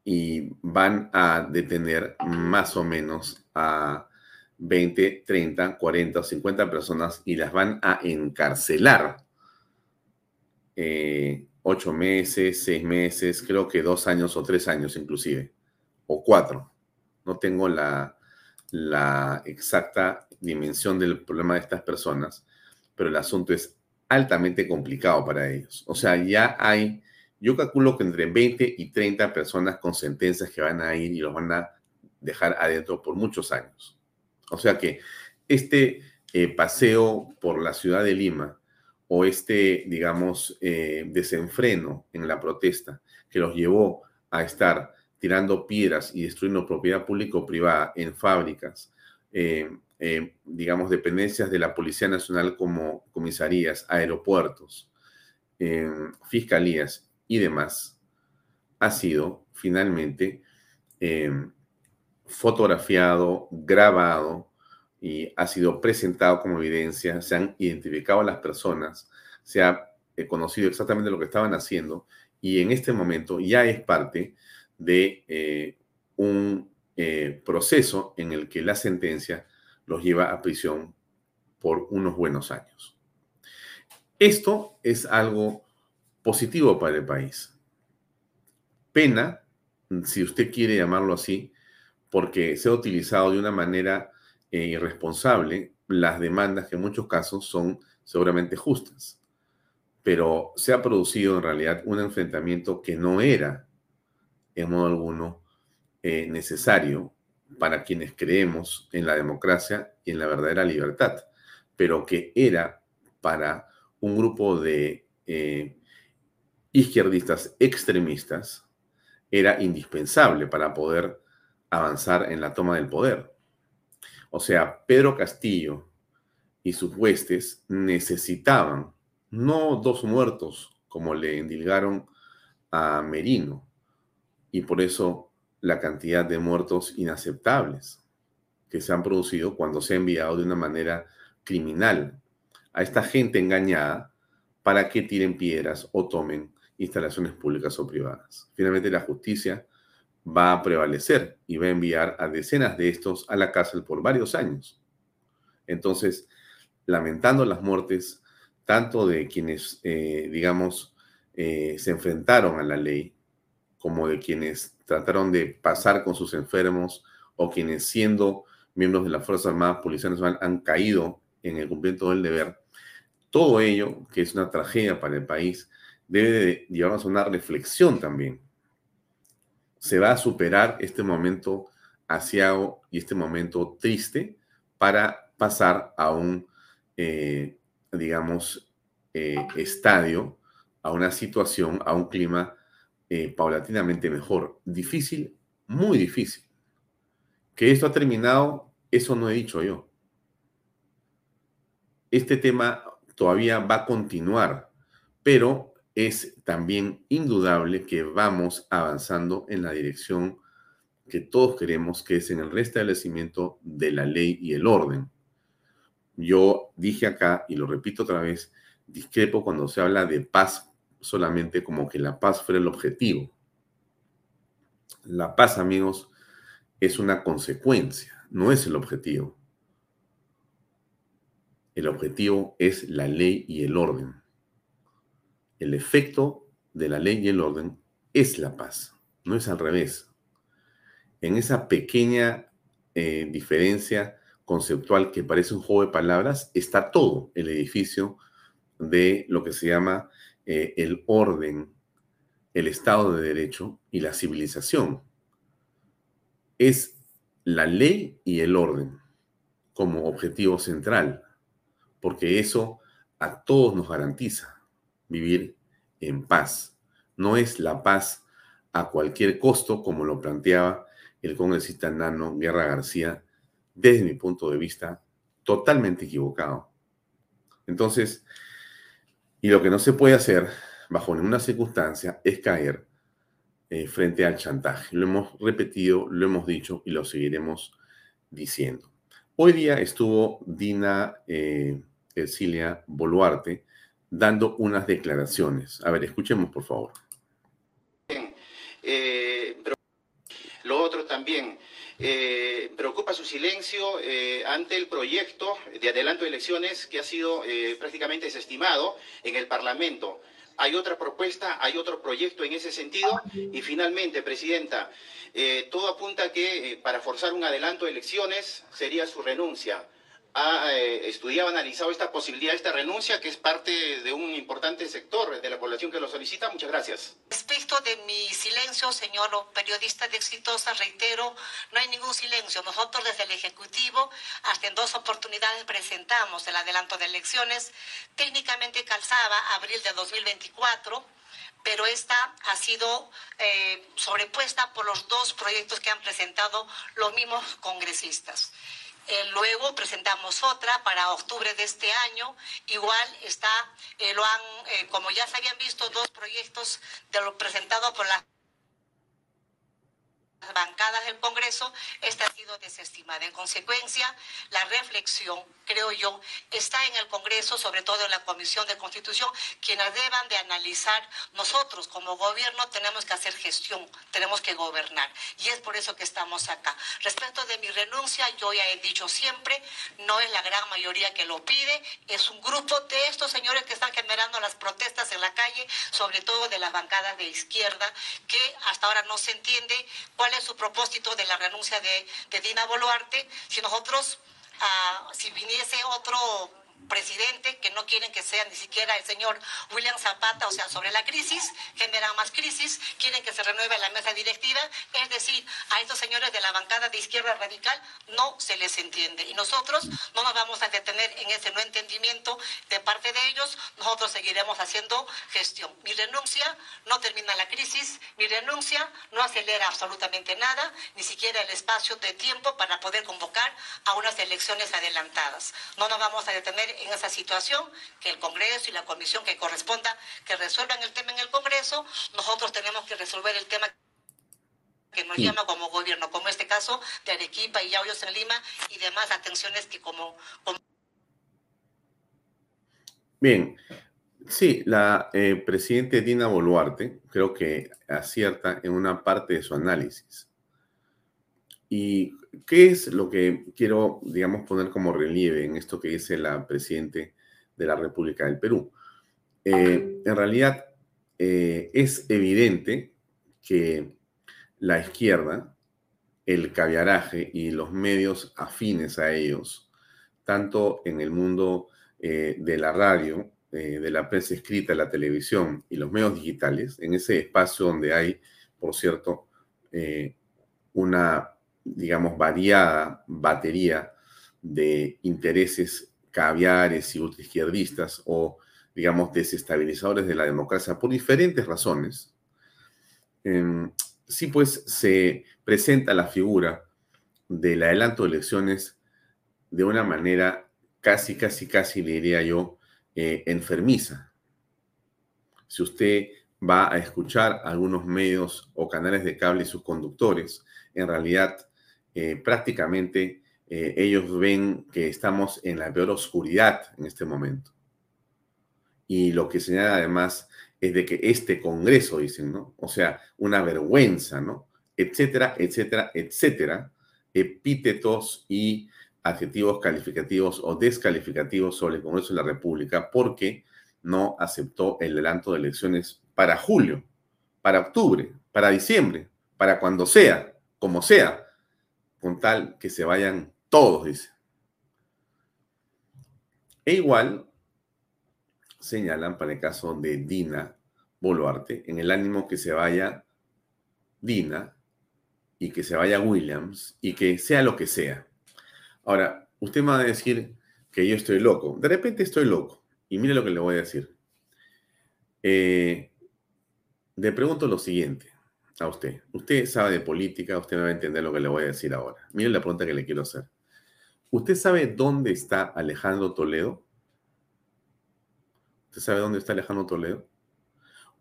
y van a detener más o menos a 20, 30, 40 o 50 personas y las van a encarcelar eh, ocho meses, seis meses, creo que dos años o tres años inclusive, o cuatro. No tengo la, la exacta dimensión del problema de estas personas, pero el asunto es altamente complicado para ellos. O sea, ya hay, yo calculo que entre 20 y 30 personas con sentencias que van a ir y los van a dejar adentro por muchos años. O sea que este eh, paseo por la ciudad de Lima o este, digamos, eh, desenfreno en la protesta que los llevó a estar tirando piedras y destruyendo propiedad pública o privada en fábricas, eh, digamos, dependencias de la Policía Nacional como comisarías, aeropuertos, fiscalías y demás, ha sido finalmente fotografiado, grabado, y ha sido presentado como evidencia, se han identificado a las personas, se ha eh, conocido exactamente lo que estaban haciendo y en este momento ya es parte de eh, un eh, proceso en el que la sentencia los lleva a prisión por unos buenos años. Esto es algo positivo para el país. Pena, si usted quiere llamarlo así, porque se ha utilizado de una manera e irresponsable las demandas que en muchos casos son seguramente justas. Pero se ha producido en realidad un enfrentamiento que no era en modo alguno eh, necesario para quienes creemos en la democracia y en la verdadera libertad, pero que era para un grupo de eh, izquierdistas extremistas, era indispensable para poder avanzar en la toma del poder. O sea, Pedro Castillo y sus huestes necesitaban no dos muertos como le endilgaron a Merino, y por eso la cantidad de muertos inaceptables que se han producido cuando se ha enviado de una manera criminal a esta gente engañada para que tiren piedras o tomen instalaciones públicas o privadas. Finalmente la justicia va a prevalecer y va a enviar a decenas de estos a la cárcel por varios años. Entonces, lamentando las muertes tanto de quienes, eh, digamos, eh, se enfrentaron a la ley, como de quienes trataron de pasar con sus enfermos o quienes siendo miembros de las Fuerzas Armadas, Policía Nacional, han caído en el cumplimiento del deber. Todo ello, que es una tragedia para el país, debe de llevarnos a una reflexión también. Se va a superar este momento asiago y este momento triste para pasar a un, eh, digamos, eh, estadio, a una situación, a un clima eh, paulatinamente mejor. Difícil, muy difícil. Que esto ha terminado, eso no he dicho yo. Este tema todavía va a continuar, pero es también indudable que vamos avanzando en la dirección que todos queremos, que es en el restablecimiento de la ley y el orden. Yo dije acá, y lo repito otra vez, discrepo cuando se habla de paz solamente como que la paz fuera el objetivo. La paz, amigos, es una consecuencia, no es el objetivo. El objetivo es la ley y el orden. El efecto de la ley y el orden es la paz, no es al revés. En esa pequeña eh, diferencia conceptual que parece un juego de palabras, está todo el edificio de lo que se llama eh, el orden, el Estado de Derecho y la civilización. Es la ley y el orden como objetivo central, porque eso a todos nos garantiza vivir en paz. No es la paz a cualquier costo, como lo planteaba el congresista Nano Guerra García, desde mi punto de vista, totalmente equivocado. Entonces, y lo que no se puede hacer bajo ninguna circunstancia es caer eh, frente al chantaje. Lo hemos repetido, lo hemos dicho y lo seguiremos diciendo. Hoy día estuvo Dina eh, Boluarte dando unas declaraciones. A ver, escuchemos por favor. Eh, lo otro también, eh, preocupa su silencio eh, ante el proyecto de adelanto de elecciones que ha sido prácticamente desestimado en el Parlamento. Hay otra propuesta, hay otro proyecto en ese sentido. Y finalmente, Presidenta, todo apunta que para forzar un adelanto de elecciones sería su renuncia ha eh, estudiado, analizado esta posibilidad, esta renuncia, que es parte de un importante sector de la población que lo solicita. Muchas gracias. Respecto de mi silencio, señor periodista de Exitosa, reitero, no hay ningún silencio. Nosotros desde el Ejecutivo, hasta en dos oportunidades presentamos el adelanto de elecciones. Técnicamente calzaba abril de 2024 pero esta ha sido eh, sobrepuesta por los dos proyectos que han presentado los mismos congresistas. Eh, luego presentamos otra para octubre de este año. Igual está, eh, lo han, eh, como ya se habían visto, dos proyectos de lo presentado por la bancadas del Congreso, esta ha sido desestimada. En consecuencia, la reflexión, creo yo, está en el Congreso, sobre todo en la Comisión de Constitución, quienes deban de analizar. Nosotros, como gobierno, tenemos que hacer gestión, tenemos que gobernar. Y es por eso que estamos acá. Respecto de mi renuncia, yo ya he dicho siempre, no es la gran mayoría que lo pide, es un grupo de estos señores que están generando las protestas en la calle, sobre todo de las bancadas de izquierda, que hasta ahora no se entiende cuál es su propósito de la renuncia de, Dina Boluarte. Si nosotros, ah, si viniese otro presidente, que no quieren que sea ni siquiera el señor William Zapata, o sea, sobre la crisis, generan más crisis, quieren que se renueve la mesa directiva, es decir, a estos señores de la bancada de izquierda radical no se les entiende. Y nosotros no nos vamos a detener en ese no entendimiento de parte de ellos, nosotros seguiremos haciendo gestión. Mi renuncia no termina la crisis, mi renuncia no acelera absolutamente nada, ni siquiera el espacio de tiempo para poder convocar a unas elecciones adelantadas. No nos vamos a detener en esa situación, que el Congreso y la comisión que corresponda que resuelvan el tema en el Congreso, nosotros tenemos que resolver el tema. que nos llama como gobierno, como este caso de Arequipa y Yauyos en Lima y demás atenciones que como... Bien, sí, la eh, presidente Dina Boluarte creo que acierta en una parte de su análisis. ¿Y qué es lo que quiero, digamos, poner como relieve en esto que dice la presidente de la República del Perú? Eh, en realidad, eh, es evidente que la izquierda, el caviaraje y los medios afines a ellos, tanto en el mundo eh, de la radio, de la prensa escrita, la televisión y los medios digitales, en ese espacio donde hay, por cierto, una, digamos, variada batería de intereses caviares y ultraizquierdistas o, digamos, desestabilizadores de la democracia por diferentes razones, em, sí pues se presenta la figura del adelanto de elecciones de una manera casi, casi, casi, le diría yo, eh, enfermiza. Si usted va a escuchar algunos medios o canales de cable y sus conductores, en realidad eh, prácticamente eh, ellos ven que estamos en la peor oscuridad en este momento. Y lo que señala además es de que este Congreso, dicen, ¿no? O sea, una vergüenza, ¿no? Etcétera, etcétera, etcétera. Epítetos y adjetivos calificativos o descalificativos sobre el Congreso de la República porque no aceptó el adelanto de elecciones para julio, para octubre, para diciembre, para cuando sea, como sea, con tal que se vayan todos, dice. E igual señalan para el caso de Dina Boluarte, en el ánimo que se vaya Dina y que se vaya Williams y que sea lo que sea. Ahora, usted me va a decir que yo estoy loco. De repente estoy loco. Y mire lo que le voy a decir. Eh, le pregunto lo siguiente a usted. Usted sabe de política, usted me va a entender lo que le voy a decir ahora. Mire la pregunta que le quiero hacer. ¿Usted sabe dónde está Alejandro Toledo? ¿Usted sabe dónde está Alejandro Toledo?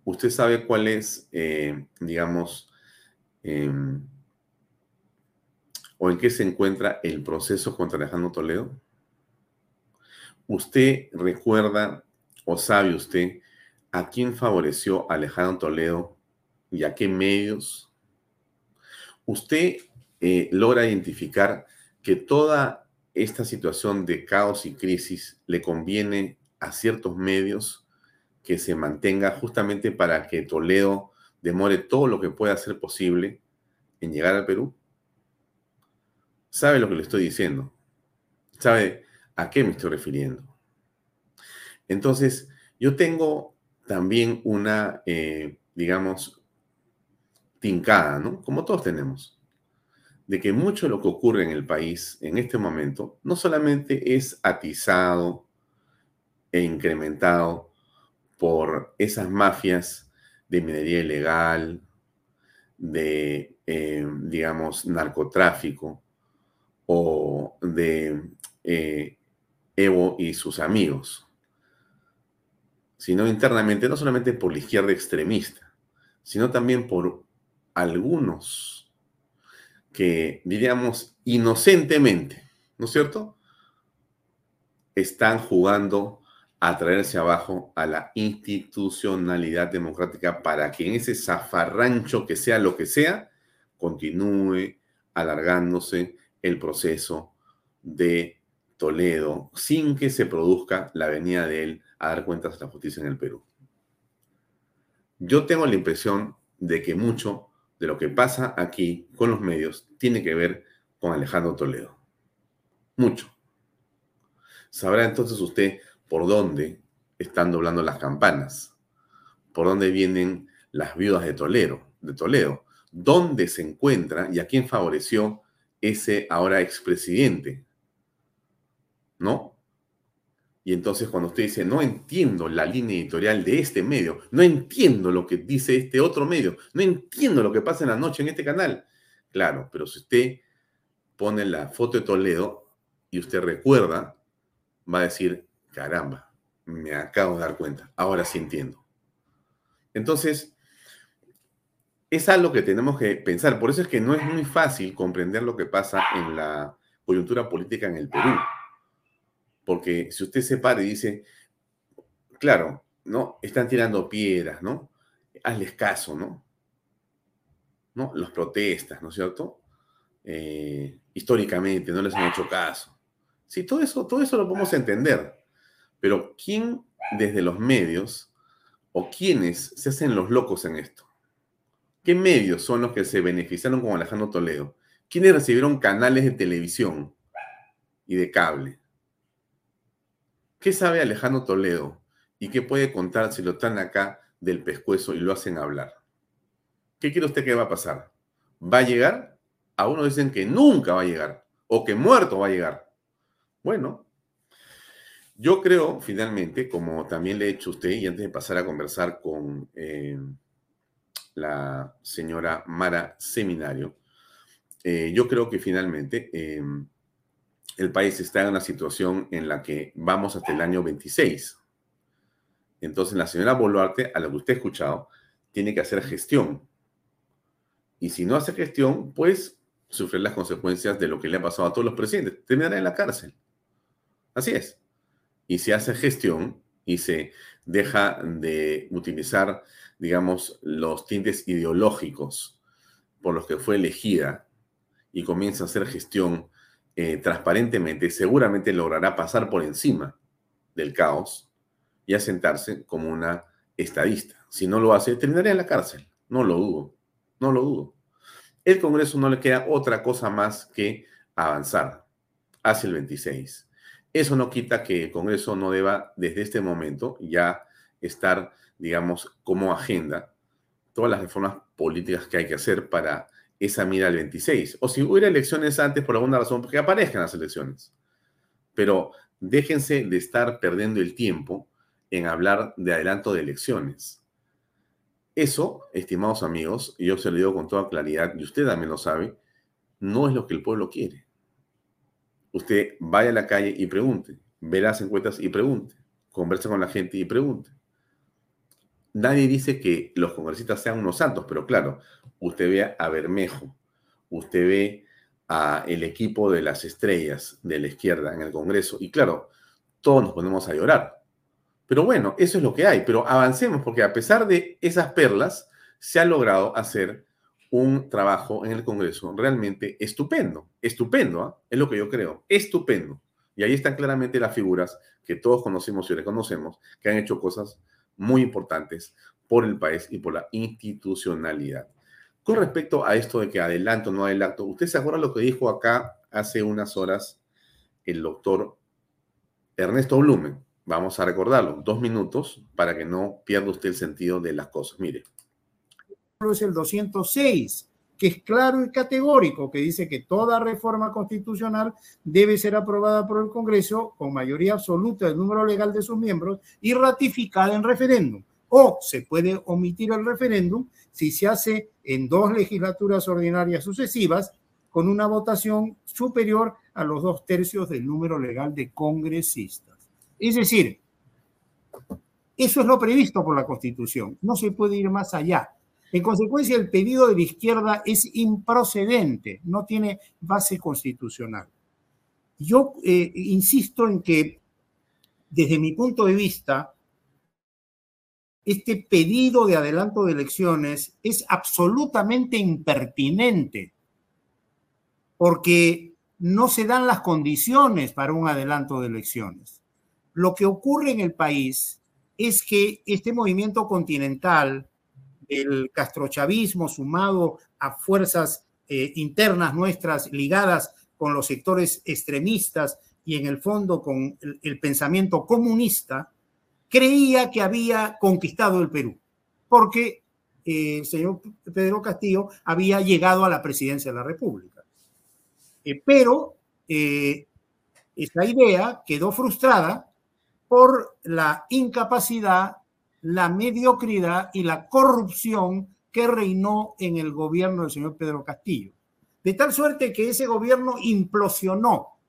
¿Usted sabe cuál es, eh, digamos, em, o en qué se encuentra el proceso contra Alejandro Toledo? ¿Usted recuerda o sabe usted a quién favoreció Alejandro Toledo y a qué medios? ¿Usted eh, logra identificar que toda esta situación de caos y crisis le conviene a ciertos medios que se mantenga justamente para que Toledo demore todo lo que pueda ser posible en llegar al Perú? ¿Sabe lo que le estoy diciendo? ¿Sabe a qué me estoy refiriendo? Entonces, yo tengo también una, eh, digamos, tincada, ¿no? Como todos tenemos, de que mucho de lo que ocurre en el país en este momento no solamente es atizado e incrementado por esas mafias de minería ilegal, de, eh, digamos, narcotráfico o de eh, Evo y sus amigos, sino internamente, no solamente por la izquierda extremista, sino también por algunos que, diríamos, inocentemente, ¿no es cierto? Están jugando a traerse abajo a la institucionalidad democrática para que en ese zafarrancho que sea lo que sea, continúe alargándose el proceso de Toledo sin que se produzca la venida de él a dar cuentas a la justicia en el Perú. Yo tengo la impresión de que mucho de lo que pasa aquí con los medios tiene que ver con Alejandro Toledo. Mucho. Sabrá entonces usted por dónde están doblando las campanas, por dónde vienen las viudas de Toledo, de Toledo, dónde se encuentra y a quién favoreció ese ahora expresidente. ¿No? Y entonces cuando usted dice, no entiendo la línea editorial de este medio, no entiendo lo que dice este otro medio, no entiendo lo que pasa en la noche en este canal. Claro, pero si usted pone la foto de Toledo y usted recuerda, va a decir, caramba, me acabo de dar cuenta, ahora sí entiendo. Entonces, es algo que tenemos que pensar. Por eso es que no es muy fácil comprender lo que pasa en la coyuntura política en el Perú. Porque si usted se para y dice, claro, ¿no? Están tirando piedras, ¿no? Hazles caso, ¿no? ¿No? Los protestas, ¿no es cierto? Eh, históricamente no les han hecho caso. Sí, todo eso, todo eso lo podemos entender. Pero ¿quién desde los medios o quiénes se hacen los locos en esto? ¿Qué medios son los que se beneficiaron con Alejandro Toledo? ¿Quiénes recibieron canales de televisión y de cable? ¿Qué sabe Alejandro Toledo y qué puede contar si lo están acá del pescuezo y lo hacen hablar? ¿Qué quiere usted que va a pasar? ¿Va a llegar? A uno dicen que nunca va a llegar o que muerto va a llegar. Bueno, yo creo finalmente, como también le he hecho a usted y antes de pasar a conversar con... Eh, la señora Mara Seminario, eh, yo creo que finalmente em, el país está en una situación en la que vamos hasta el año 26. Entonces la señora Boluarte, a lo que usted ha escuchado, tiene que hacer gestión. Y si no hace gestión, pues sufrir las consecuencias de lo que le ha pasado a todos los presidentes. Terminará en la cárcel. Así es. Y si hace gestión y se deja de utilizar digamos, los tintes ideológicos por los que fue elegida y comienza a hacer gestión eh, transparentemente, seguramente logrará pasar por encima del caos y asentarse como una estadista. Si no lo hace, terminaría en la cárcel. No lo dudo, no lo dudo. El Congreso no le queda otra cosa más que avanzar hacia el 26. Eso no quita que el Congreso no deba, desde este momento, ya estar digamos, como agenda todas las reformas políticas que hay que hacer para esa mira al 26. O si hubiera elecciones antes por alguna razón, porque aparezcan las elecciones. Pero déjense de estar perdiendo el tiempo en hablar de adelanto de elecciones. Eso, estimados amigos, y yo se lo digo con toda claridad, y usted también lo sabe, no es lo que el pueblo quiere. Usted vaya a la calle y pregunte, ve las encuestas y pregunte, converse con la gente y pregunte nadie dice que los congresistas sean unos santos, pero claro, usted ve a Bermejo, usted ve a el equipo de las estrellas de la izquierda en el Congreso, y claro, todos nos ponemos a llorar. Pero bueno, eso es lo que hay, pero avancemos porque a pesar de esas perlas, se ha logrado hacer un trabajo en el Congreso realmente estupendo, estupendo, ¿ah? es lo que yo creo, estupendo. Y ahí están claramente las figuras que todos conocemos y reconocemos, que han hecho cosas muy importantes por el país y por la institucionalidad. Con respecto a esto de que adelanto no adelanto, ¿usted se acuerda lo que dijo acá hace unas horas el doctor Ernesto Blumen? Vamos a recordarlo, dos minutos para que no pierda usted el sentido de las cosas. Mire. Es el 206, que es claro y categórico, que dice que toda reforma constitucional debe ser aprobada por el Congreso con mayoría absoluta del número legal de sus miembros y ratificada en referéndum. O se puede omitir el referéndum si se hace en dos legislaturas ordinarias sucesivas con una votación superior a los dos tercios del número legal de congresistas. Es decir, eso es lo previsto por la Constitución. No se puede ir más allá. En consecuencia, el pedido de la izquierda es improcedente, no tiene base constitucional. Yo eh, insisto en que, desde mi punto de vista, este pedido de adelanto de elecciones es absolutamente impertinente, porque no se dan las condiciones para un adelanto de elecciones. Lo que ocurre en el país es que este movimiento continental el castrochavismo sumado a fuerzas eh, internas nuestras ligadas con los sectores extremistas y en el fondo con el, pensamiento comunista, creía que había conquistado el Perú, porque eh, el señor Pedro Castillo había llegado a la presidencia de la República. Eh, pero esa idea quedó frustrada por la incapacidad la mediocridad y la corrupción que reinó en el gobierno del señor Pedro Castillo. De tal suerte que ese gobierno implosionó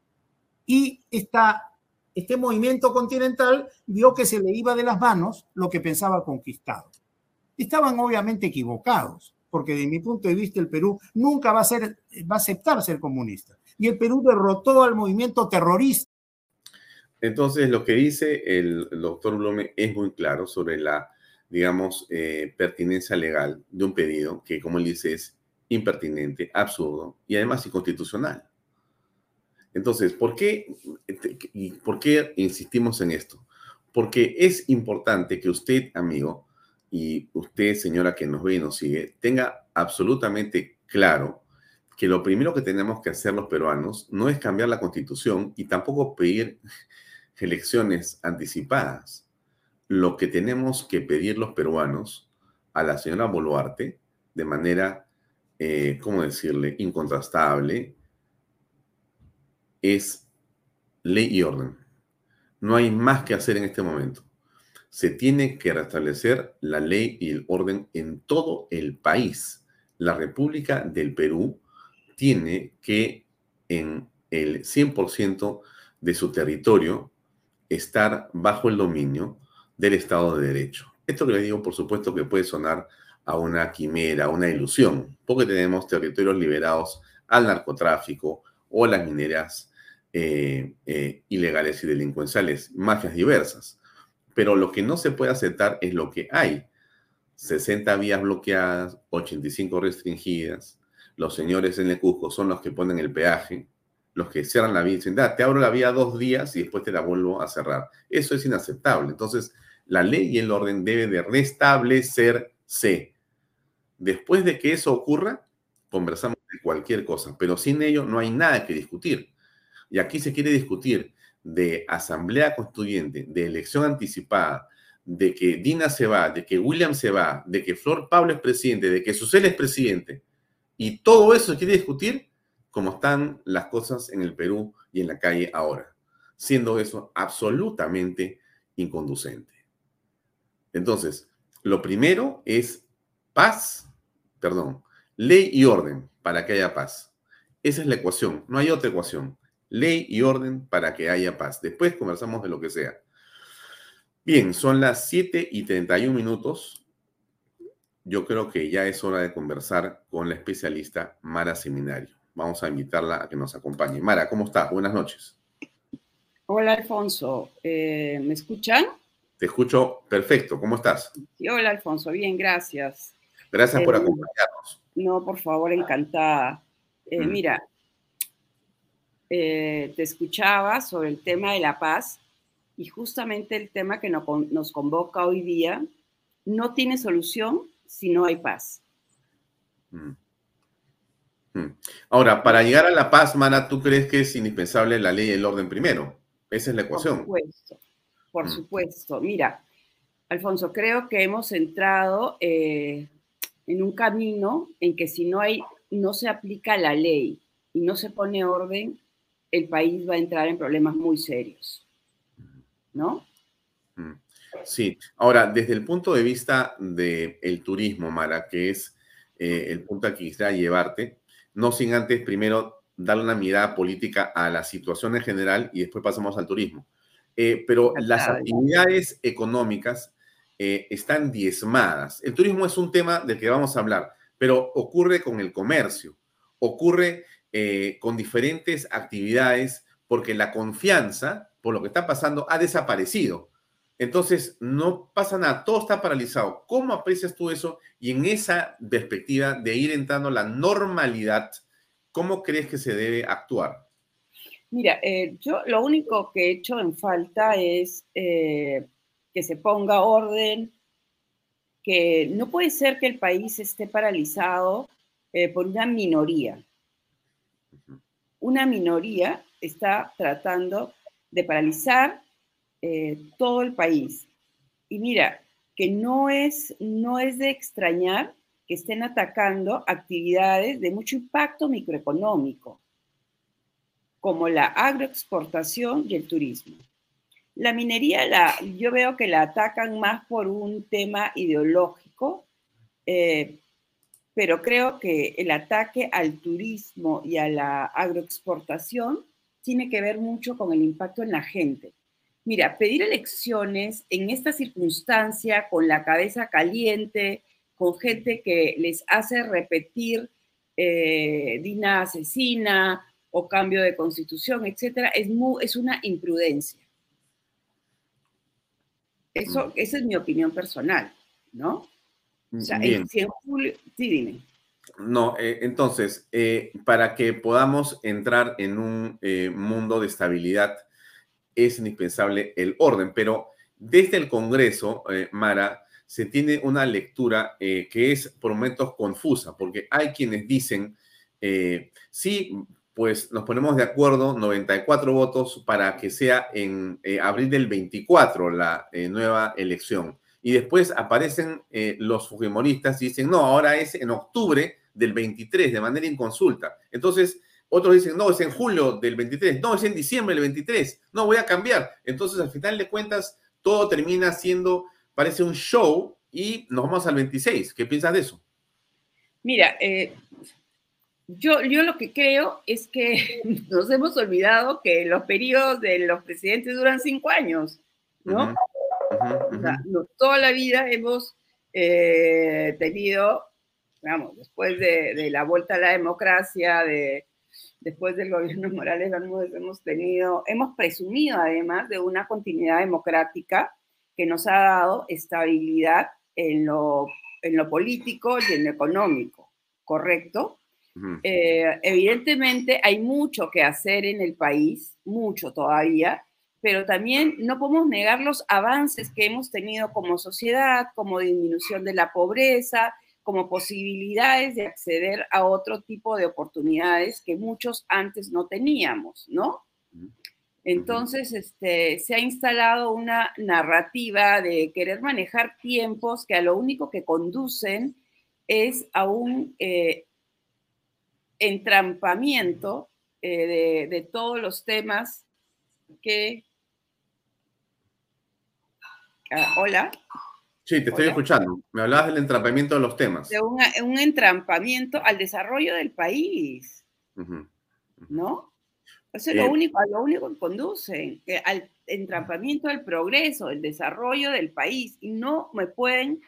y este movimiento continental vio que se le iba de las manos lo que pensaba conquistado. Estaban obviamente equivocados, porque de mi punto de vista el Perú nunca va a, ser, va a aceptar ser comunista. Y el Perú derrotó al movimiento terrorista. Entonces, lo que dice el doctor Blome es muy claro sobre la, digamos, eh, pertinencia legal de un pedido que, como él dice, es impertinente, absurdo y además inconstitucional. Entonces, ¿por qué, ¿por qué insistimos en esto? Porque es importante que usted, amigo, y usted, señora que nos ve y nos sigue, tenga absolutamente claro que lo primero que tenemos que hacer los peruanos no es cambiar la constitución y tampoco pedir elecciones anticipadas. Lo que tenemos que pedir los peruanos a la señora Boluarte de manera, eh, ¿cómo decirle?, incontrastable, es ley y orden. No hay más que hacer en este momento. Se tiene que restablecer la ley y el orden en todo el país. La República del Perú tiene que en el 100% de su territorio estar bajo el dominio del Estado de Derecho. Esto le digo, por supuesto, que puede sonar a una quimera, a una ilusión, porque tenemos territorios liberados al narcotráfico o las mineras eh, eh, ilegales y delincuenciales, mafias diversas. Pero lo que no se puede aceptar es lo que hay. 60 vías bloqueadas, 85 restringidas. Los señores en el Cusco son los que ponen el peaje, los que cierran la vía dicen, te abro la vía dos días y después te la vuelvo a cerrar. Eso es inaceptable. Entonces, la ley y el orden deben de restablecerse. Después de que eso ocurra, conversamos de cualquier cosa, pero sin ello no hay nada que discutir. Y aquí se quiere discutir de asamblea constituyente, de elección anticipada, de que Dina se va, de que William se va, de que Flor Pablo es presidente, de que Susel es presidente. Y todo eso se quiere discutir como están las cosas en el Perú y en la calle ahora, siendo eso absolutamente inconducente. Entonces, lo primero es paz, perdón, ley y orden para que haya paz. Esa es la ecuación, no hay otra ecuación ley y orden para que haya paz. Después conversamos de lo que sea. Bien, son las 7 y 31 minutos. Yo creo que ya es hora de conversar con la especialista Mara Seminario. Vamos a invitarla a que nos acompañe. Mara, ¿cómo estás? Buenas noches. Hola, Alfonso. Eh, ¿Me escuchan? Te escucho perfecto. ¿Cómo estás? Sí, hola, Alfonso. Bien, gracias. Gracias por eh, acompañarnos. No, por favor, encantada. Eh, mm. Mira, te escuchaba sobre el tema de la paz y justamente el tema que nos convoca hoy día no tiene solución si no hay paz. Mm. Mm. Ahora, para llegar a la paz, Mana, ¿tú crees que es indispensable la ley y el orden primero? Esa es la ecuación. Por supuesto, por mm. supuesto. Mira, Alfonso, creo que hemos entrado eh, en un camino en que si no hay, no se aplica la ley y no se pone orden, el país va a entrar en problemas muy serios. ¿No? Mm. Sí. Ahora, desde el punto de vista del turismo, Mara, que es eh, el punto al que quisiera llevarte, no sin antes primero darle una mirada política a la situación en general y después pasamos al turismo. Eh, pero las actividades económicas eh, están diezmadas. El turismo es un tema del que vamos a hablar, pero ocurre con el comercio, ocurre eh, con diferentes actividades porque la confianza por lo que está pasando ha desaparecido. Entonces, no pasa nada, todo está paralizado. ¿Cómo aprecias tú eso? Y en esa perspectiva de ir entrando la normalidad, ¿cómo crees que se debe actuar? Mira, eh, yo lo único que he hecho en falta es eh, que se ponga orden, que no puede ser que el país esté paralizado por una minoría una minoría está tratando de paralizar eh, todo el país. Y mira, que no es, no es de extrañar que estén atacando actividades de mucho impacto microeconómico, como la agroexportación y el turismo. La minería, la, yo veo que la atacan más por un tema ideológico, eh, pero creo que el ataque al turismo y a la agroexportación tiene que ver mucho con el impacto en la gente. Mira, pedir elecciones en esta circunstancia, con la cabeza caliente, con gente que les hace repetir eh, Dina asesina o cambio de constitución, etcétera, es, es una imprudencia. Eso, mm. esa es mi opinión personal, ¿no? O sea, si en julio, sí, dime. No, eh, entonces, eh, para que podamos entrar en un eh, mundo de estabilidad, es indispensable el orden, pero desde el Congreso, Mara, se tiene una lectura que es por momentos confusa, porque hay quienes dicen, sí, pues nos ponemos de acuerdo, 94 votos para que sea en abril del 24 la nueva elección y después aparecen eh, los fujimoristas y dicen, no, ahora es en octubre del 23, de manera inconsulta. Entonces, otros dicen, no, es en julio del 23, no, es en diciembre del 23, no, voy a cambiar. Entonces, al final de cuentas, todo termina siendo, parece un show y nos vamos al 26. ¿Qué piensas de eso? Mira, eh, yo, yo lo que creo es que (laughs) nos hemos olvidado que los periodos de los presidentes duran cinco años, ¿no? toda la vida hemos eh, tenido, digamos, después de, la vuelta a la democracia, de, después del gobierno Morales hemos tenido, hemos presumido además de una continuidad democrática que nos ha dado estabilidad en lo, en lo político y en lo económico, ¿correcto? Eh, evidentemente hay mucho que hacer en el país, mucho todavía, pero también no podemos negar los avances que hemos tenido como sociedad, como disminución de la pobreza, como posibilidades de acceder a otro tipo de oportunidades que muchos antes no teníamos, ¿no? Entonces, este, se ha instalado una narrativa de querer manejar tiempos que a lo único que conducen es a un eh, entrampamiento eh, de, de, todos los temas que Ah, hola. Sí, te estoy escuchando. Me hablabas del entrampamiento de los temas. De un entrampamiento al desarrollo del país. ¿No? Eso es lo único, lo único que conducen, al entrampamiento del progreso, el desarrollo del país. Y no me pueden,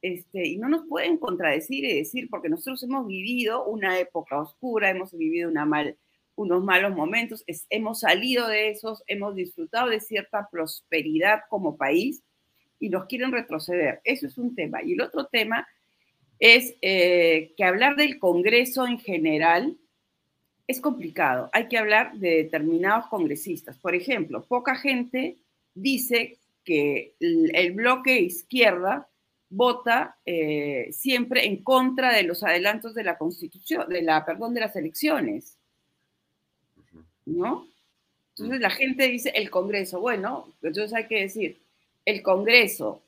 este, y no nos pueden contradecir y decir, porque nosotros hemos vivido una época oscura, hemos vivido una mal, unos malos momentos, hemos salido de esos, hemos disfrutado de cierta prosperidad como país y nos quieren retroceder. Eso es un tema. Y el otro tema es eh, que hablar del Congreso en general es complicado. Hay que hablar de determinados congresistas. Por ejemplo, poca gente dice que el, bloque izquierda vota eh, siempre en contra de los adelantos de la Constitución, de la, perdón, de las elecciones. ¿No? Entonces la gente dice el Congreso. Bueno, entonces hay que decir, el Congreso,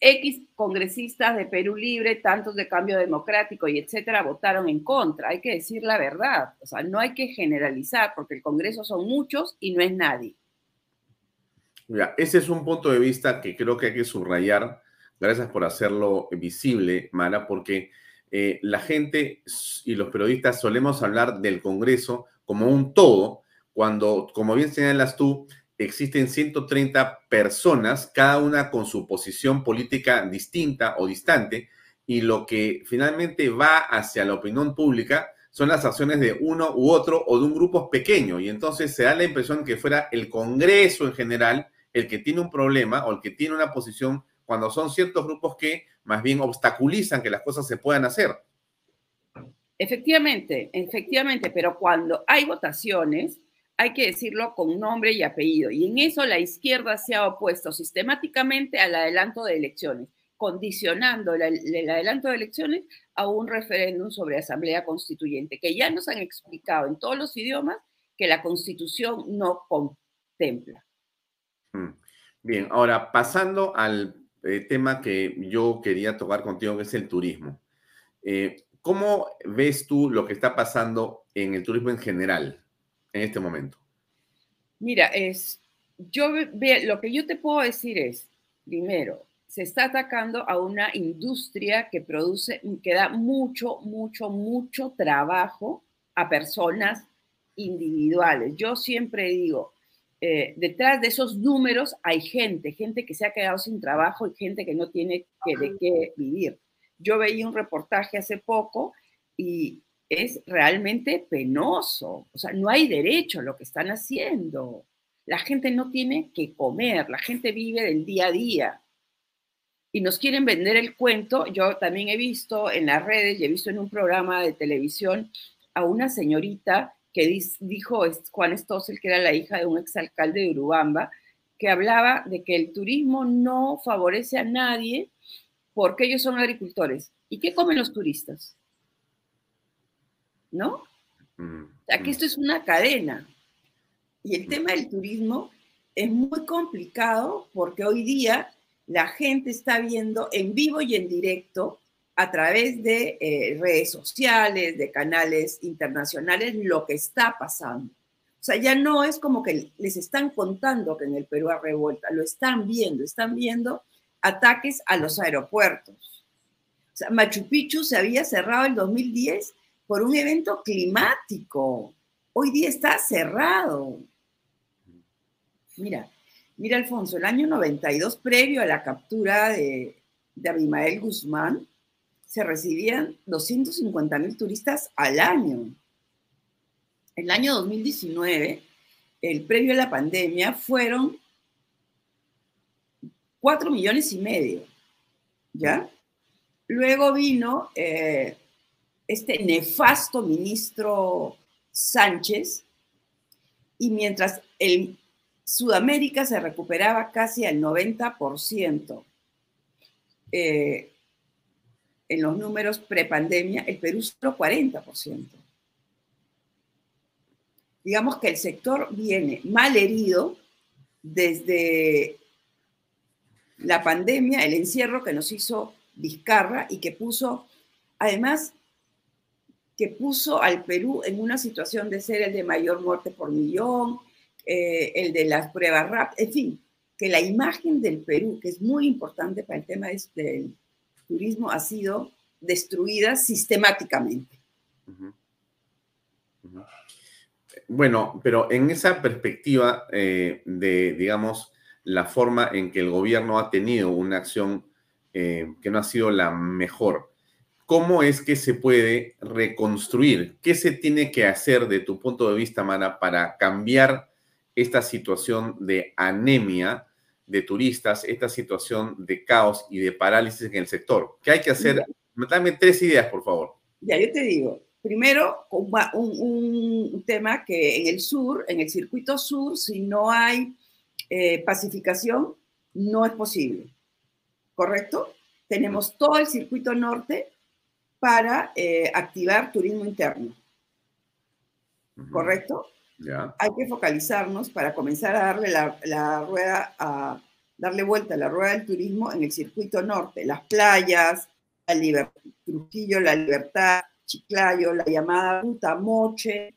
X congresistas de Perú Libre, tantos de Cambio Democrático y etcétera, votaron en contra. Hay que decir la verdad. O sea, no hay que generalizar porque el Congreso son muchos y no es nadie. Mira, ese es un punto de vista que creo que hay que subrayar. Gracias por hacerlo visible, Mara, porque eh, la gente y los periodistas solemos hablar del Congreso como un todo, cuando, como bien señalas tú, existen 130 personas, cada una con su posición política distinta o distante, y lo que finalmente va hacia la opinión pública son las acciones de uno u otro o de un grupo pequeño, y entonces se da la impresión que fuera el Congreso en general el que tiene un problema o el que tiene una posición cuando son ciertos grupos que más bien obstaculizan que las cosas se puedan hacer. Efectivamente, efectivamente, pero cuando hay votaciones, hay que decirlo con nombre y apellido. Y en eso la izquierda se ha opuesto sistemáticamente al adelanto de elecciones, condicionando el adelanto de elecciones a un referéndum sobre asamblea constituyente, que ya nos han explicado en todos los idiomas que la constitución no contempla. Hmm. Bien, ahora pasando al eh, tema que yo quería tocar contigo, que es el turismo. Eh, ¿Cómo ves tú lo que está pasando en el turismo en general? En este momento? Mira, es, yo lo que yo te puedo decir es, primero, se está atacando a una industria que produce, que da mucho, mucho, mucho trabajo a personas individuales. Yo siempre digo, eh, detrás de esos números hay gente, gente que se ha quedado sin trabajo y gente que no tiene que, de qué vivir. Yo veía un reportaje hace poco y es realmente penoso. O sea, no hay derecho a lo que están haciendo. La gente no tiene que comer, la gente vive del día a día. Y nos quieren vender el cuento. Yo también he visto en las redes y he visto en un programa de televisión a una señorita que dijo Juan Stossel, que era la hija de un exalcalde de Urubamba, que hablaba de que el turismo no favorece a nadie porque ellos son agricultores. ¿Y qué comen los turistas? ¿No? Mm, Aquí mm. esto es una cadena. Y el tema del turismo es muy complicado porque hoy día la gente está viendo en vivo y en directo a través de eh, redes sociales, de canales internacionales, lo que está pasando. O sea, ya no es como que les están contando que en el Perú hay revuelta, lo están viendo, están viendo ataques a los aeropuertos. O sea, Machu Picchu se había cerrado en 2010 por un evento climático. Hoy día está cerrado. Mira, mira Alfonso, el año 92, previo a la captura de, de Abimael Guzmán, se recibían 250 mil turistas al año. El año 2019, el previo a la pandemia, fueron 4 millones y medio, ¿ya? Luego vino eh, este nefasto ministro Sánchez, y mientras el Sudamérica se recuperaba casi al 90%, eh, en los números prepandemia, el Perú solo 40%. Digamos que el sector viene mal herido desde la pandemia, el encierro que nos hizo Vizcarra y que puso, además, que puso al Perú en una situación de ser el de mayor muerte por millón, eh, el de las pruebas rápidas, en fin, que la imagen del Perú, que es muy importante para el tema del turismo ha sido destruida sistemáticamente. Bueno, pero en esa perspectiva eh, de, digamos, la forma en que el gobierno ha tenido una acción eh, que no ha sido la mejor, ¿cómo es que se puede reconstruir? ¿Qué se tiene que hacer de tu punto de vista, Mara, para cambiar esta situación de anemia de turistas, esta situación de caos y de parálisis en el sector. ¿Qué hay que hacer? Dame tres ideas, por favor. Ya, yo te digo. Primero, un, un, tema que en el sur, en el circuito sur, si no hay eh, pacificación, no es posible. ¿Correcto? Tenemos todo el circuito norte para eh, activar turismo interno. ¿Correcto? Hay que focalizarnos para comenzar a darle la, rueda, a darle vuelta a la rueda del turismo en el circuito norte, las playas, la Trujillo, la Libertad, Chiclayo, la llamada Ruta Moche,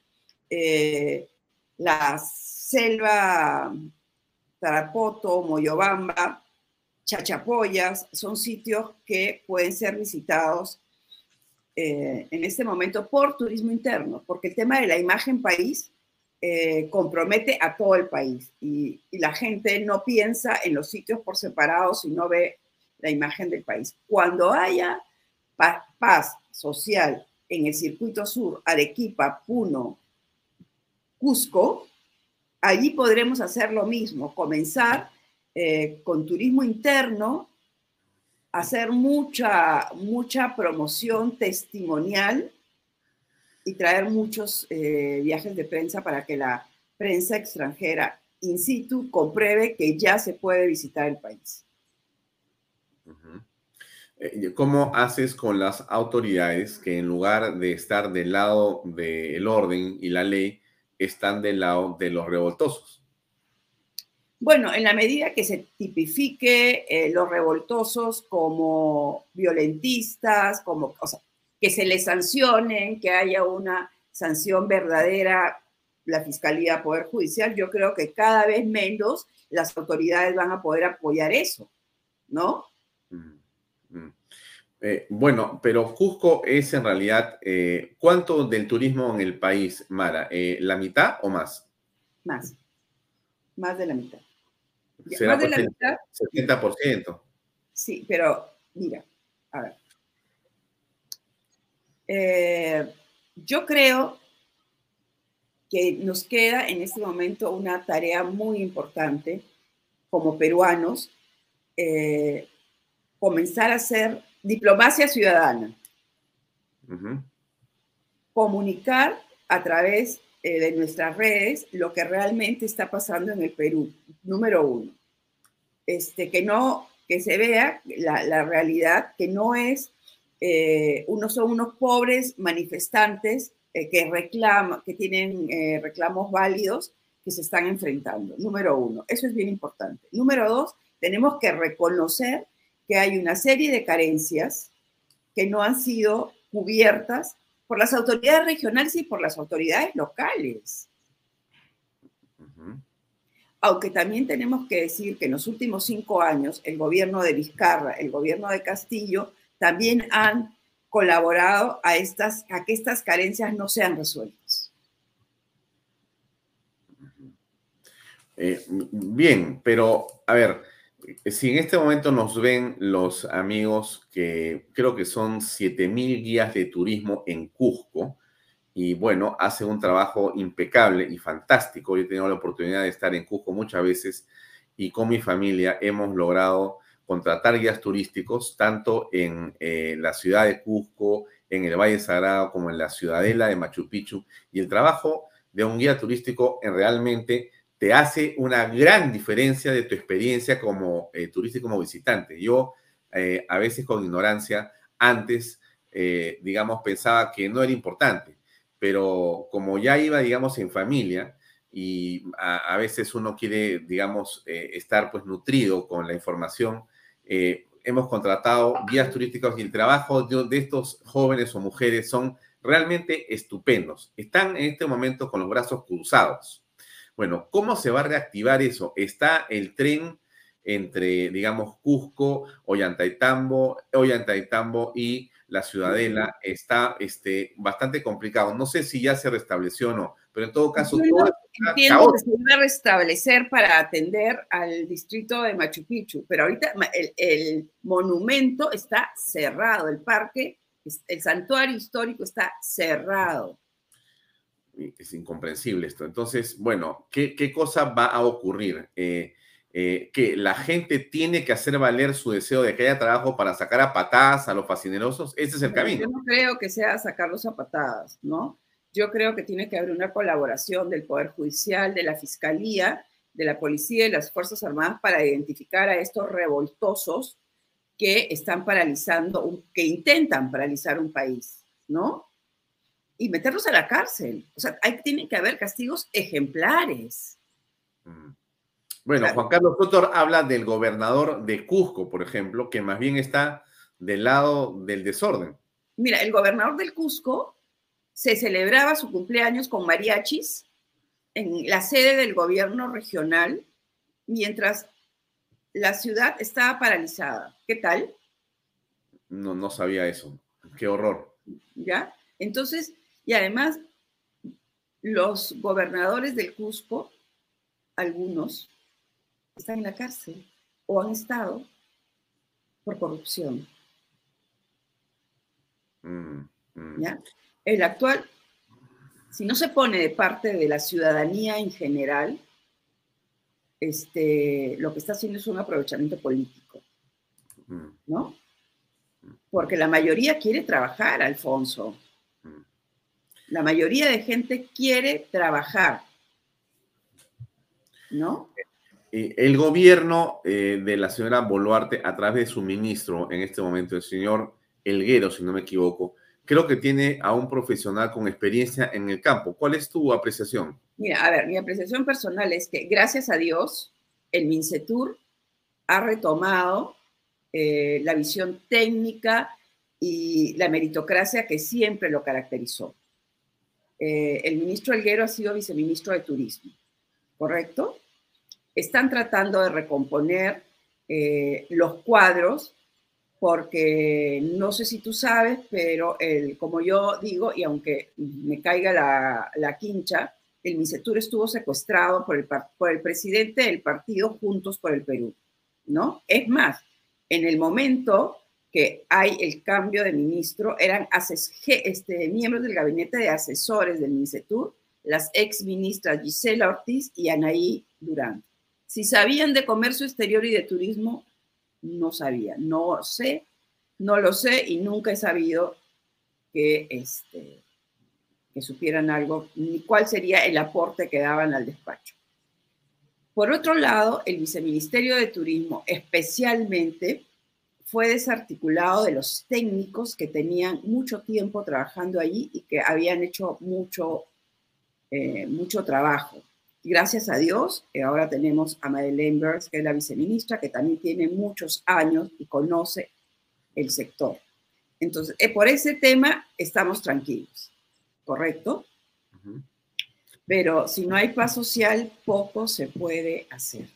eh, la selva Tarapoto, Moyobamba, Chachapoyas, son sitios que pueden ser visitados eh, en este momento por turismo interno, porque el tema de la imagen país eh, compromete a todo el país y, la gente no piensa en los sitios por separado, sino ve la imagen del país. Cuando haya paz, social en el circuito sur, Arequipa, Puno, Cusco, allí podremos hacer lo mismo, comenzar eh, con turismo interno, hacer mucha, mucha promoción testimonial y traer muchos eh, viajes de prensa para que la prensa extranjera in situ compruebe que ya se puede visitar el país. Eh, ¿Cómo haces con las autoridades que en lugar de estar del lado del orden y la ley, están del lado de los revoltosos? Bueno, en la medida que se tipifique eh, los revoltosos como violentistas, como, o sea, que se les sancionen, que haya una sanción verdadera, la Fiscalía, Poder Judicial, yo creo que cada vez menos las autoridades van a poder apoyar eso, ¿no? Mm, mm. Eh, bueno, pero Cusco es en realidad, eh, ¿cuánto del turismo en el país, Mara? Eh, ¿La mitad o más? Más, más de la mitad. ¿Será más de la mitad? 70%. Sí, pero mira, a ver, Eh, yo creo que nos queda en este momento una tarea muy importante como peruanos, eh, comenzar a hacer diplomacia ciudadana. Comunicar a través eh, de nuestras redes lo que realmente está pasando en el Perú, número uno. Este, que no, que se vea la, la realidad, que no es, eh, son unos pobres manifestantes eh, que reclaman, que tienen reclamos válidos que se están enfrentando, número uno. Eso es bien importante. Número dos, tenemos que reconocer que hay una serie de carencias que no han sido cubiertas por las autoridades regionales y por las autoridades locales. Aunque también tenemos que decir que en los últimos cinco años el gobierno de Vizcarra, el gobierno de Castillo, también han colaborado a, estas, a que estas carencias no sean resueltas. Eh, bien, pero a ver, si en este momento nos ven los amigos que creo que son 7.000 guías de turismo en Cusco, y bueno, hace un trabajo impecable y fantástico. Yo he tenido la oportunidad de estar en Cusco muchas veces y con mi familia hemos logrado contratar guías turísticos tanto en eh, la ciudad de Cusco, en el Valle Sagrado, como en la ciudadela de Machu Picchu. Y el trabajo de un guía turístico en realmente te hace una gran diferencia de tu experiencia como eh, turista y como visitante. Yo eh, a veces con ignorancia antes, eh, digamos, pensaba que no era importante, pero como ya iba, digamos, en familia y a, veces uno quiere, digamos, estar pues nutrido con la información, hemos contratado guías turísticos y el trabajo de estos jóvenes o mujeres son realmente estupendos. Están en este momento con los brazos cruzados bueno, ¿cómo se va a reactivar eso? Está el tren entre, digamos, Cusco, Ollantaytambo, Ollantaytambo y la Ciudadela. Está este, bastante complicado. No sé si ya se restableció o no, pero en todo caso... todo entiendo que se iba a restablecer para atender al distrito de Machu Picchu, pero ahorita el, el monumento está cerrado, el parque, el santuario histórico está cerrado es incomprensible esto. Entonces, bueno, ¿qué, cosa va a ocurrir? Eh, eh, que la gente tiene que hacer valer su deseo de que haya trabajo para sacar a patadas a los fascinerosos. Ese es el camino. Yo no creo que sea sacarlos a patadas, ¿no? Yo creo que tiene que haber una colaboración del Poder Judicial, de la Fiscalía, de la Policía y las Fuerzas Armadas para identificar a estos revoltosos que están paralizando, que intentan paralizar un país, ¿no? Y meterlos a la cárcel. O sea, hay, tienen que haber castigos ejemplares. Mm. Bueno, Juan Carlos Cotor habla del gobernador de Cusco, por ejemplo, que más bien está del lado del desorden. Mira, el gobernador del Cusco se celebraba su cumpleaños con mariachis en la sede del gobierno regional, mientras la ciudad estaba paralizada. ¿Qué tal? No, no sabía eso. Qué horror. ¿Ya? Entonces, y además, los gobernadores del Cusco, algunos, están en la cárcel o han estado por corrupción. Mm, mm. ¿Ya? El actual, si no se pone de parte de la ciudadanía en general, este, lo que está haciendo es un aprovechamiento político, mm. ¿no? Porque la mayoría quiere trabajar, Alfonso. La mayoría de gente quiere trabajar, ¿no? El gobierno eh, de la señora Boluarte, a través de su ministro en este momento, el señor Elguero, si no me equivoco, creo que tiene a un profesional con experiencia en el campo. ¿Cuál es tu apreciación? Mira, a ver, mi apreciación personal es que gracias a Dios, el MINCETUR ha retomado eh, la visión técnica y la meritocracia que siempre lo caracterizó. Eh, el ministro Elguero ha sido viceministro de Turismo, ¿correcto? Están tratando de recomponer eh, los cuadros porque no sé si tú sabes, pero como yo digo, y aunque me caiga la, quincha, el MISETUR estuvo secuestrado por el presidente del partido Juntos por el Perú, ¿no? Es más, en el momento que hay el cambio de ministro, eran este, miembros del gabinete de asesores del MINCETUR, las ex ministras Gisela Ortiz y Anaí Durán. Si sabían de comercio exterior y de turismo, no sabía. No sé, no lo sé y nunca he sabido que, este, que supieran algo, ni cuál sería el aporte que daban al despacho. Por otro lado, el viceministerio de Turismo especialmente fue desarticulado de los técnicos que tenían mucho tiempo trabajando allí y que habían hecho mucho, eh, mucho trabajo. Gracias a Dios, eh, ahora tenemos a Madeleine Burns, que es la viceministra, que también tiene muchos años y conoce el sector. Entonces, eh, por ese tema estamos tranquilos, ¿correcto? Pero si no hay paz social, poco se puede hacer.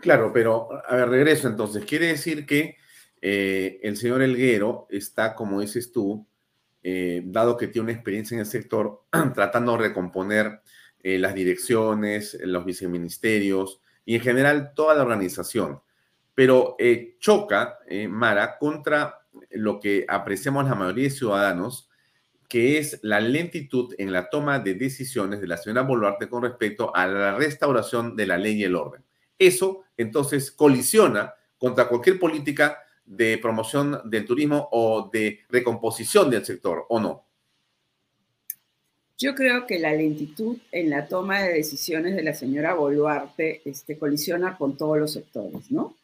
Claro, pero a ver, regreso entonces. Quiere decir que eh, el señor Elguero está, como dices tú, eh, dado que tiene una experiencia en el sector, (clears throat) tratando de recomponer las direcciones, los viceministerios y en general toda la organización. Pero choca, Mara, contra lo que apreciamos la mayoría de ciudadanos, que es la lentitud en la toma de decisiones de la señora Boluarte con respecto a la restauración de la ley y el orden. Eso entonces colisiona contra cualquier política de promoción del turismo o de recomposición del sector, ¿o no? Yo creo que la lentitud en la toma de decisiones de la señora Boluarte este, colisiona con todos los sectores, ¿no?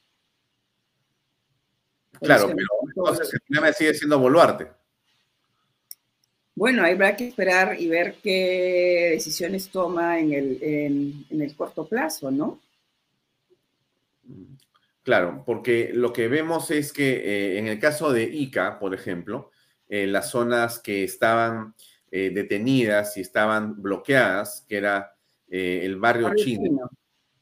Claro, pero entonces el problema sigue siendo Boluarte. Bueno, habrá que esperar y ver qué decisiones toma en el, en, el corto plazo, ¿no? Claro, porque lo que vemos es que eh, en el caso de Ica, por ejemplo, en las zonas que estaban eh, detenidas y estaban bloqueadas, que era eh, el barrio, chino,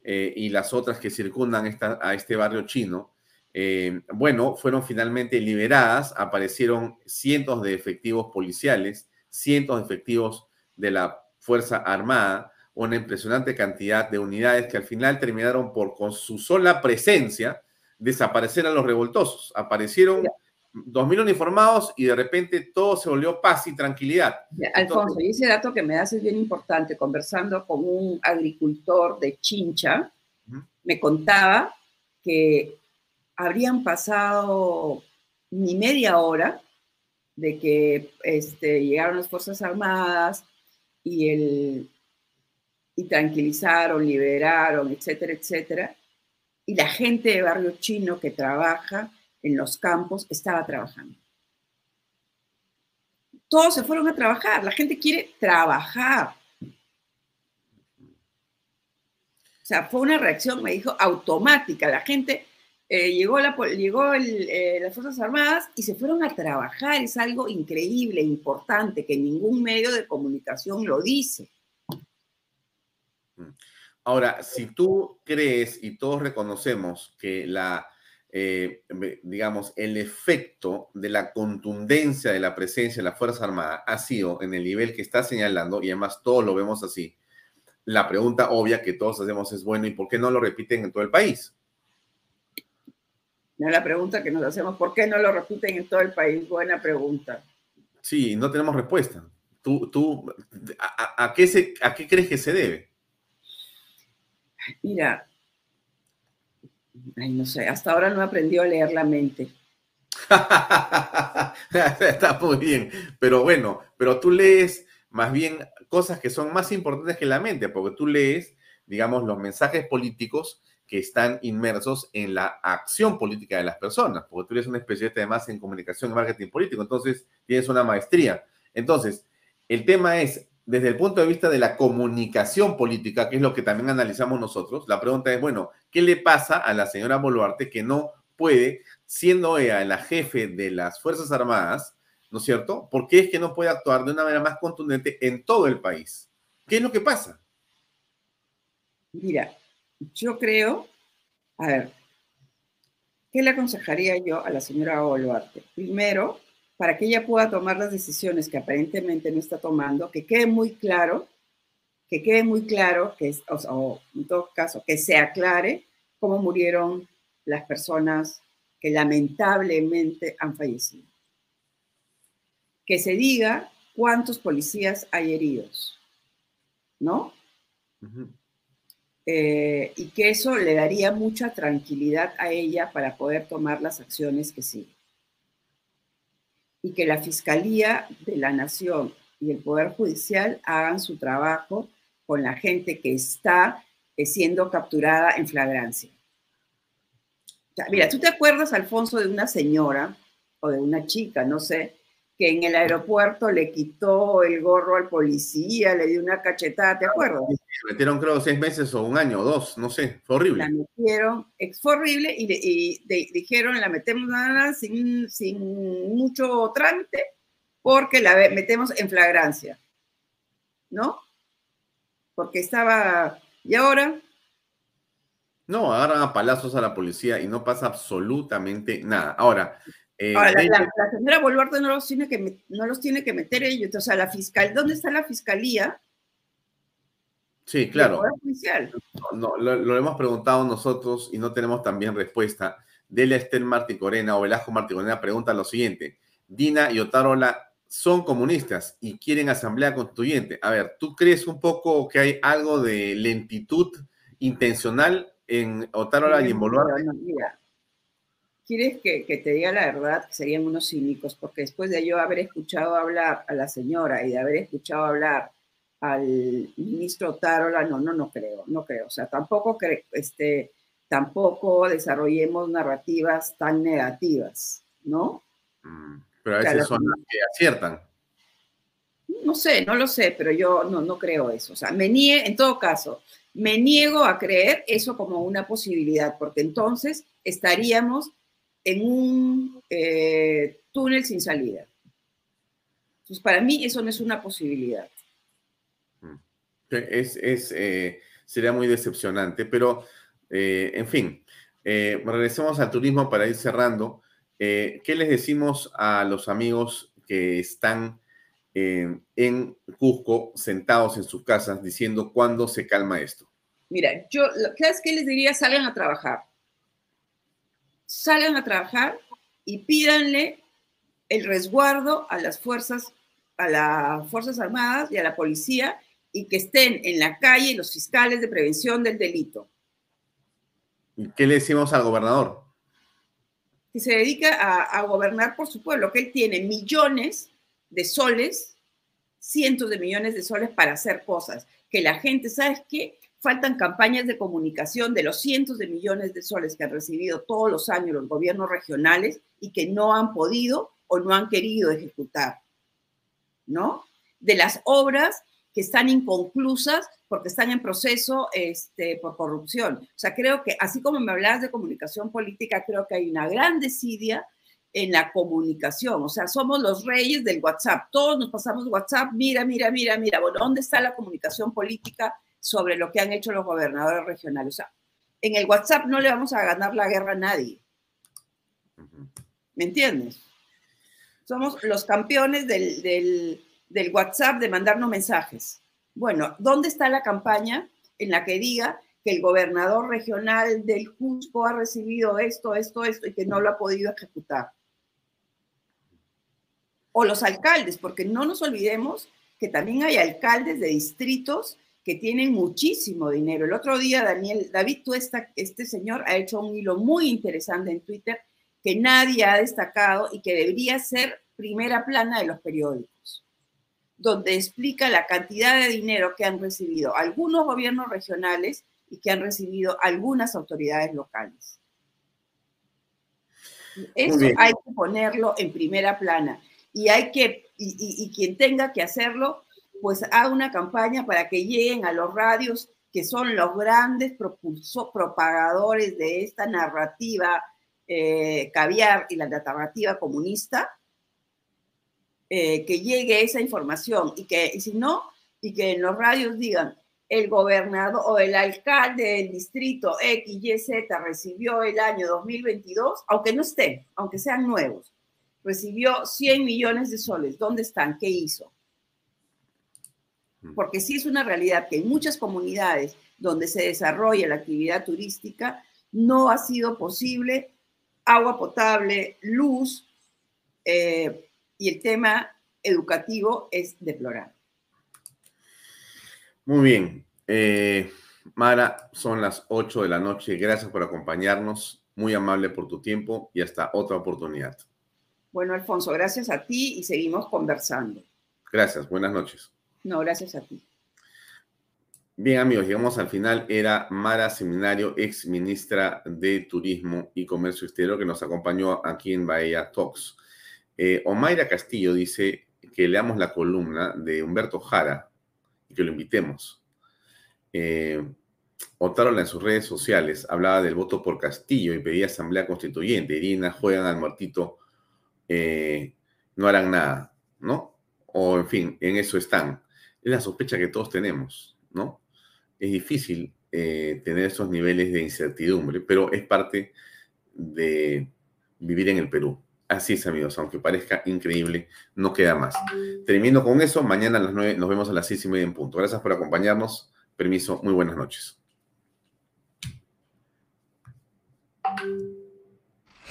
y las otras que circundan esta, a este barrio chino, eh, bueno, fueron finalmente liberadas, aparecieron cientos de efectivos policiales, cientos de efectivos de la Fuerza Armada, una impresionante cantidad de unidades que al final terminaron por, con su sola presencia, desaparecer a los revoltosos. Aparecieron dos mil uniformados y de repente todo se volvió paz y tranquilidad. Alfonso, y ese dato que me das es bien importante. Conversando con un agricultor de Chincha, me contaba que habrían pasado ni media hora de que este, llegaron las Fuerzas Armadas y, el, y tranquilizaron, liberaron, etcétera, etcétera. Y la gente de barrio chino que trabaja en los campos estaba trabajando. Todos se fueron a trabajar, la gente quiere trabajar. O sea, fue una reacción, me dijo, automática. La gente eh, llegó, la, llegó eh, las Fuerzas Armadas y se fueron a trabajar. Es algo increíble, importante, que ningún medio de comunicación lo dice. Mm. Ahora, si tú crees y todos reconocemos que la, eh, digamos, el efecto de la contundencia de la presencia de la Fuerza Armada ha sido en el nivel que está señalando, y además todos lo vemos así, la pregunta obvia que todos hacemos es, bueno, ¿y por qué no lo repiten en todo el país? No la pregunta que nos hacemos, ¿por qué no lo repiten en todo el país? Buena pregunta. Sí, no tenemos respuesta. ¿Tú, tú a, qué se, ¿A qué crees que se debe? Mira, ay, no sé, hasta ahora no he aprendido a leer la mente. (laughs) Está muy bien, pero bueno, pero tú lees más bien cosas que son más importantes que la mente, porque tú lees, digamos, los mensajes políticos que están inmersos en la acción política de las personas, porque tú eres un especialista además en comunicación y marketing político, entonces tienes una maestría. Entonces, el tema es, desde el punto de vista de la comunicación política, que es lo que también analizamos nosotros, la pregunta es, bueno, ¿qué le pasa a la señora Boluarte que no puede, siendo ella la jefe de las Fuerzas Armadas, ¿no es cierto? ¿Por qué es que no puede actuar de una manera más contundente en todo el país? ¿Qué es lo que pasa? Mira, yo creo, a ver, ¿qué le aconsejaría yo a la señora Boluarte? Primero, para que ella pueda tomar las decisiones que aparentemente no está tomando, que quede muy claro, que quede muy claro, que, o, en todo caso, que se aclare cómo murieron las personas que lamentablemente han fallecido. Que se diga cuántos policías hay heridos, ¿no? Eh, y que eso le daría mucha tranquilidad a ella para poder tomar las acciones que siguen. Y que la Fiscalía de la Nación y el Poder Judicial hagan su trabajo con la gente que está eh, siendo capturada en flagrancia. mira, ¿tú te acuerdas, Alfonso, de una señora o de una chica, no sé, que en el aeropuerto le quitó el gorro al policía, le dio una cachetada, ¿te acuerdas? Metieron creo seis meses o un año o dos, no sé, fue horrible. La metieron, fue horrible y, dijeron la metemos nada sin, sin mucho trámite porque la metemos en flagrancia, ¿no? Porque estaba, ¿y ahora? No, agarran a palazos a la policía y no pasa absolutamente nada. Ahora, eh, la, señora Boluarte no los, tiene que, no los tiene que meter ellos. O sea, la fiscal, ¿dónde está la fiscalía? Sí, claro. No, lo, hemos preguntado nosotros y no tenemos también respuesta. Delia Estel Martí Corena o Velasco Martí Corena pregunta lo siguiente. Dina y Otarola son comunistas y quieren asamblea constituyente. A ver, ¿tú crees un poco que hay algo de lentitud intencional en Otarola y en Boluarte? quieres que, te diga la verdad, serían unos cínicos, porque después de yo haber escuchado hablar a la señora y de haber escuchado hablar al ministro Tarola, no, no, no creo, no creo. O sea, tampoco, este, tampoco desarrollemos narrativas tan negativas, ¿no? Mm, pero a veces son las que aciertan. No sé, no lo sé, pero yo no, no creo eso. O sea, me niego, en todo caso, me niego a creer eso como una posibilidad, porque entonces estaríamos en un eh, túnel sin salida. Entonces, para mí eso no es una posibilidad. Mm. Es, eh, sería muy decepcionante, pero eh, en fin, regresemos al turismo para ir cerrando. ¿Qué les decimos a los amigos que están en Cusco sentados en sus casas diciendo cuándo se calma esto? Mira, yo, ¿sabes qué les diría? Salgan a trabajar salgan a trabajar y pídanle el resguardo a las fuerzas, a las Fuerzas Armadas y a la policía y que estén en la calle los fiscales de prevención del delito. ¿Y qué le decimos al gobernador? Que se dedica a, a gobernar por su pueblo, que él tiene millones de soles, cientos de millones de soles para hacer cosas. Que la gente, ¿sabes qué? faltan campañas de comunicación de los cientos de millones de soles que han recibido todos los años los gobiernos regionales y que no han podido o no han querido ejecutar, ¿no? De las obras que están inconclusas porque están en proceso este, por corrupción. O sea, creo que así como me hablabas de comunicación política, creo que hay una gran desidia en la comunicación. O sea, somos los reyes del WhatsApp. Todos nos pasamos WhatsApp, mira, mira, mira, mira. Bueno, ¿dónde está la comunicación política sobre lo que han hecho los gobernadores regionales. O sea, en el WhatsApp no le vamos a ganar la guerra a nadie. ¿Me entiendes? Somos los campeones del, WhatsApp de mandarnos mensajes. Bueno, ¿dónde está la campaña en la que diga que el gobernador regional del Cusco ha recibido esto, esto, esto y que no lo ha podido ejecutar? O los alcaldes, porque no nos olvidemos que también hay alcaldes de distritos que tienen muchísimo dinero. El otro día, Daniel, David Tuesta, este señor, ha hecho un hilo muy interesante en Twitter que nadie ha destacado y que debería ser primera plana de los periódicos, donde explica la cantidad de dinero que han recibido algunos gobiernos regionales y que han recibido algunas autoridades locales. Eso hay que ponerlo en primera plana y hay que, y quien tenga que hacerlo, pues haga una campaña para que lleguen a los radios que son los grandes propagadores de esta narrativa eh, caviar y la narrativa comunista, eh, que llegue esa información y que, y si no, y que en los radios digan, el gobernador o el alcalde del distrito XYZ recibió el año 2022, aunque no esté, aunque sean nuevos, recibió 100 millones de soles. ¿Dónde están? ¿Qué hizo? porque sí es una realidad que en muchas comunidades donde se desarrolla la actividad turística no ha sido posible agua potable, luz eh, y el tema educativo es deplorable. Muy bien. Eh, Mara, son las 8 de la noche. Gracias por acompañarnos. Muy amable por tu tiempo y hasta otra oportunidad. Bueno, Alfonso, gracias a ti y seguimos conversando. Gracias, buenas noches. No, gracias a ti. Bien, amigos, llegamos al final. Era Mara Seminario, ex ministra de Turismo y Comercio Exterior, que nos acompañó aquí en Bahía Talks. Eh, Omaira Castillo dice que leamos la columna de Humberto Jara y que lo invitemos. Eh, en sus redes sociales hablaba del voto por Castillo y pedía asamblea constituyente. Irina, juegan al muertito, eh, no harán nada, ¿no? O en fin, en eso están. Es la sospecha que todos tenemos, ¿no? es difícil eh, tener esos niveles de incertidumbre, pero es parte de vivir en el Perú. Así es, amigos, aunque parezca increíble, no queda más. Termino con eso. Mañana a las 9 nos vemos a las 6 y media en punto. Gracias por acompañarnos. Permiso, muy buenas noches.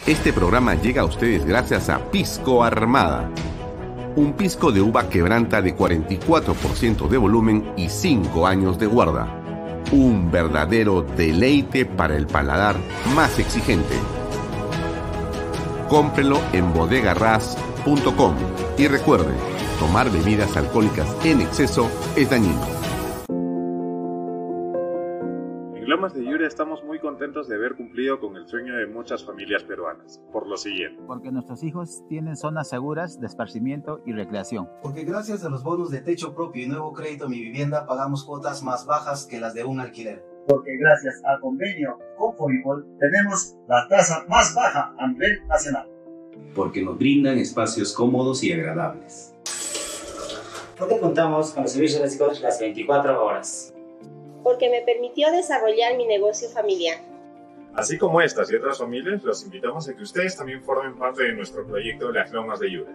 Este programa llega a ustedes gracias a Pisco Armada un pisco de uva quebranta de 44% de volumen y 5 años de guarda. Un verdadero deleite para el paladar más exigente. Cómprelo en bodegarras.com y recuerde, tomar bebidas alcohólicas en exceso es dañino. Lomas de Yura estamos muy contentos de haber cumplido con el sueño de muchas familias peruanas, por lo siguiente. Porque nuestros hijos tienen zonas seguras de esparcimiento y recreación. Porque gracias a los bonos de techo propio y nuevo crédito Mi Vivienda pagamos cuotas más bajas que las de un alquiler. Porque gracias al convenio con Foripol tenemos la tasa más baja a nivel nacional. Porque nos brindan espacios cómodos y agradables. Porque contamos con los servicios básicos las 24 horas porque me permitió desarrollar mi negocio familiar. Así como estas y otras familias, los invitamos a que ustedes también formen parte de nuestro proyecto Las Lomas de Yura.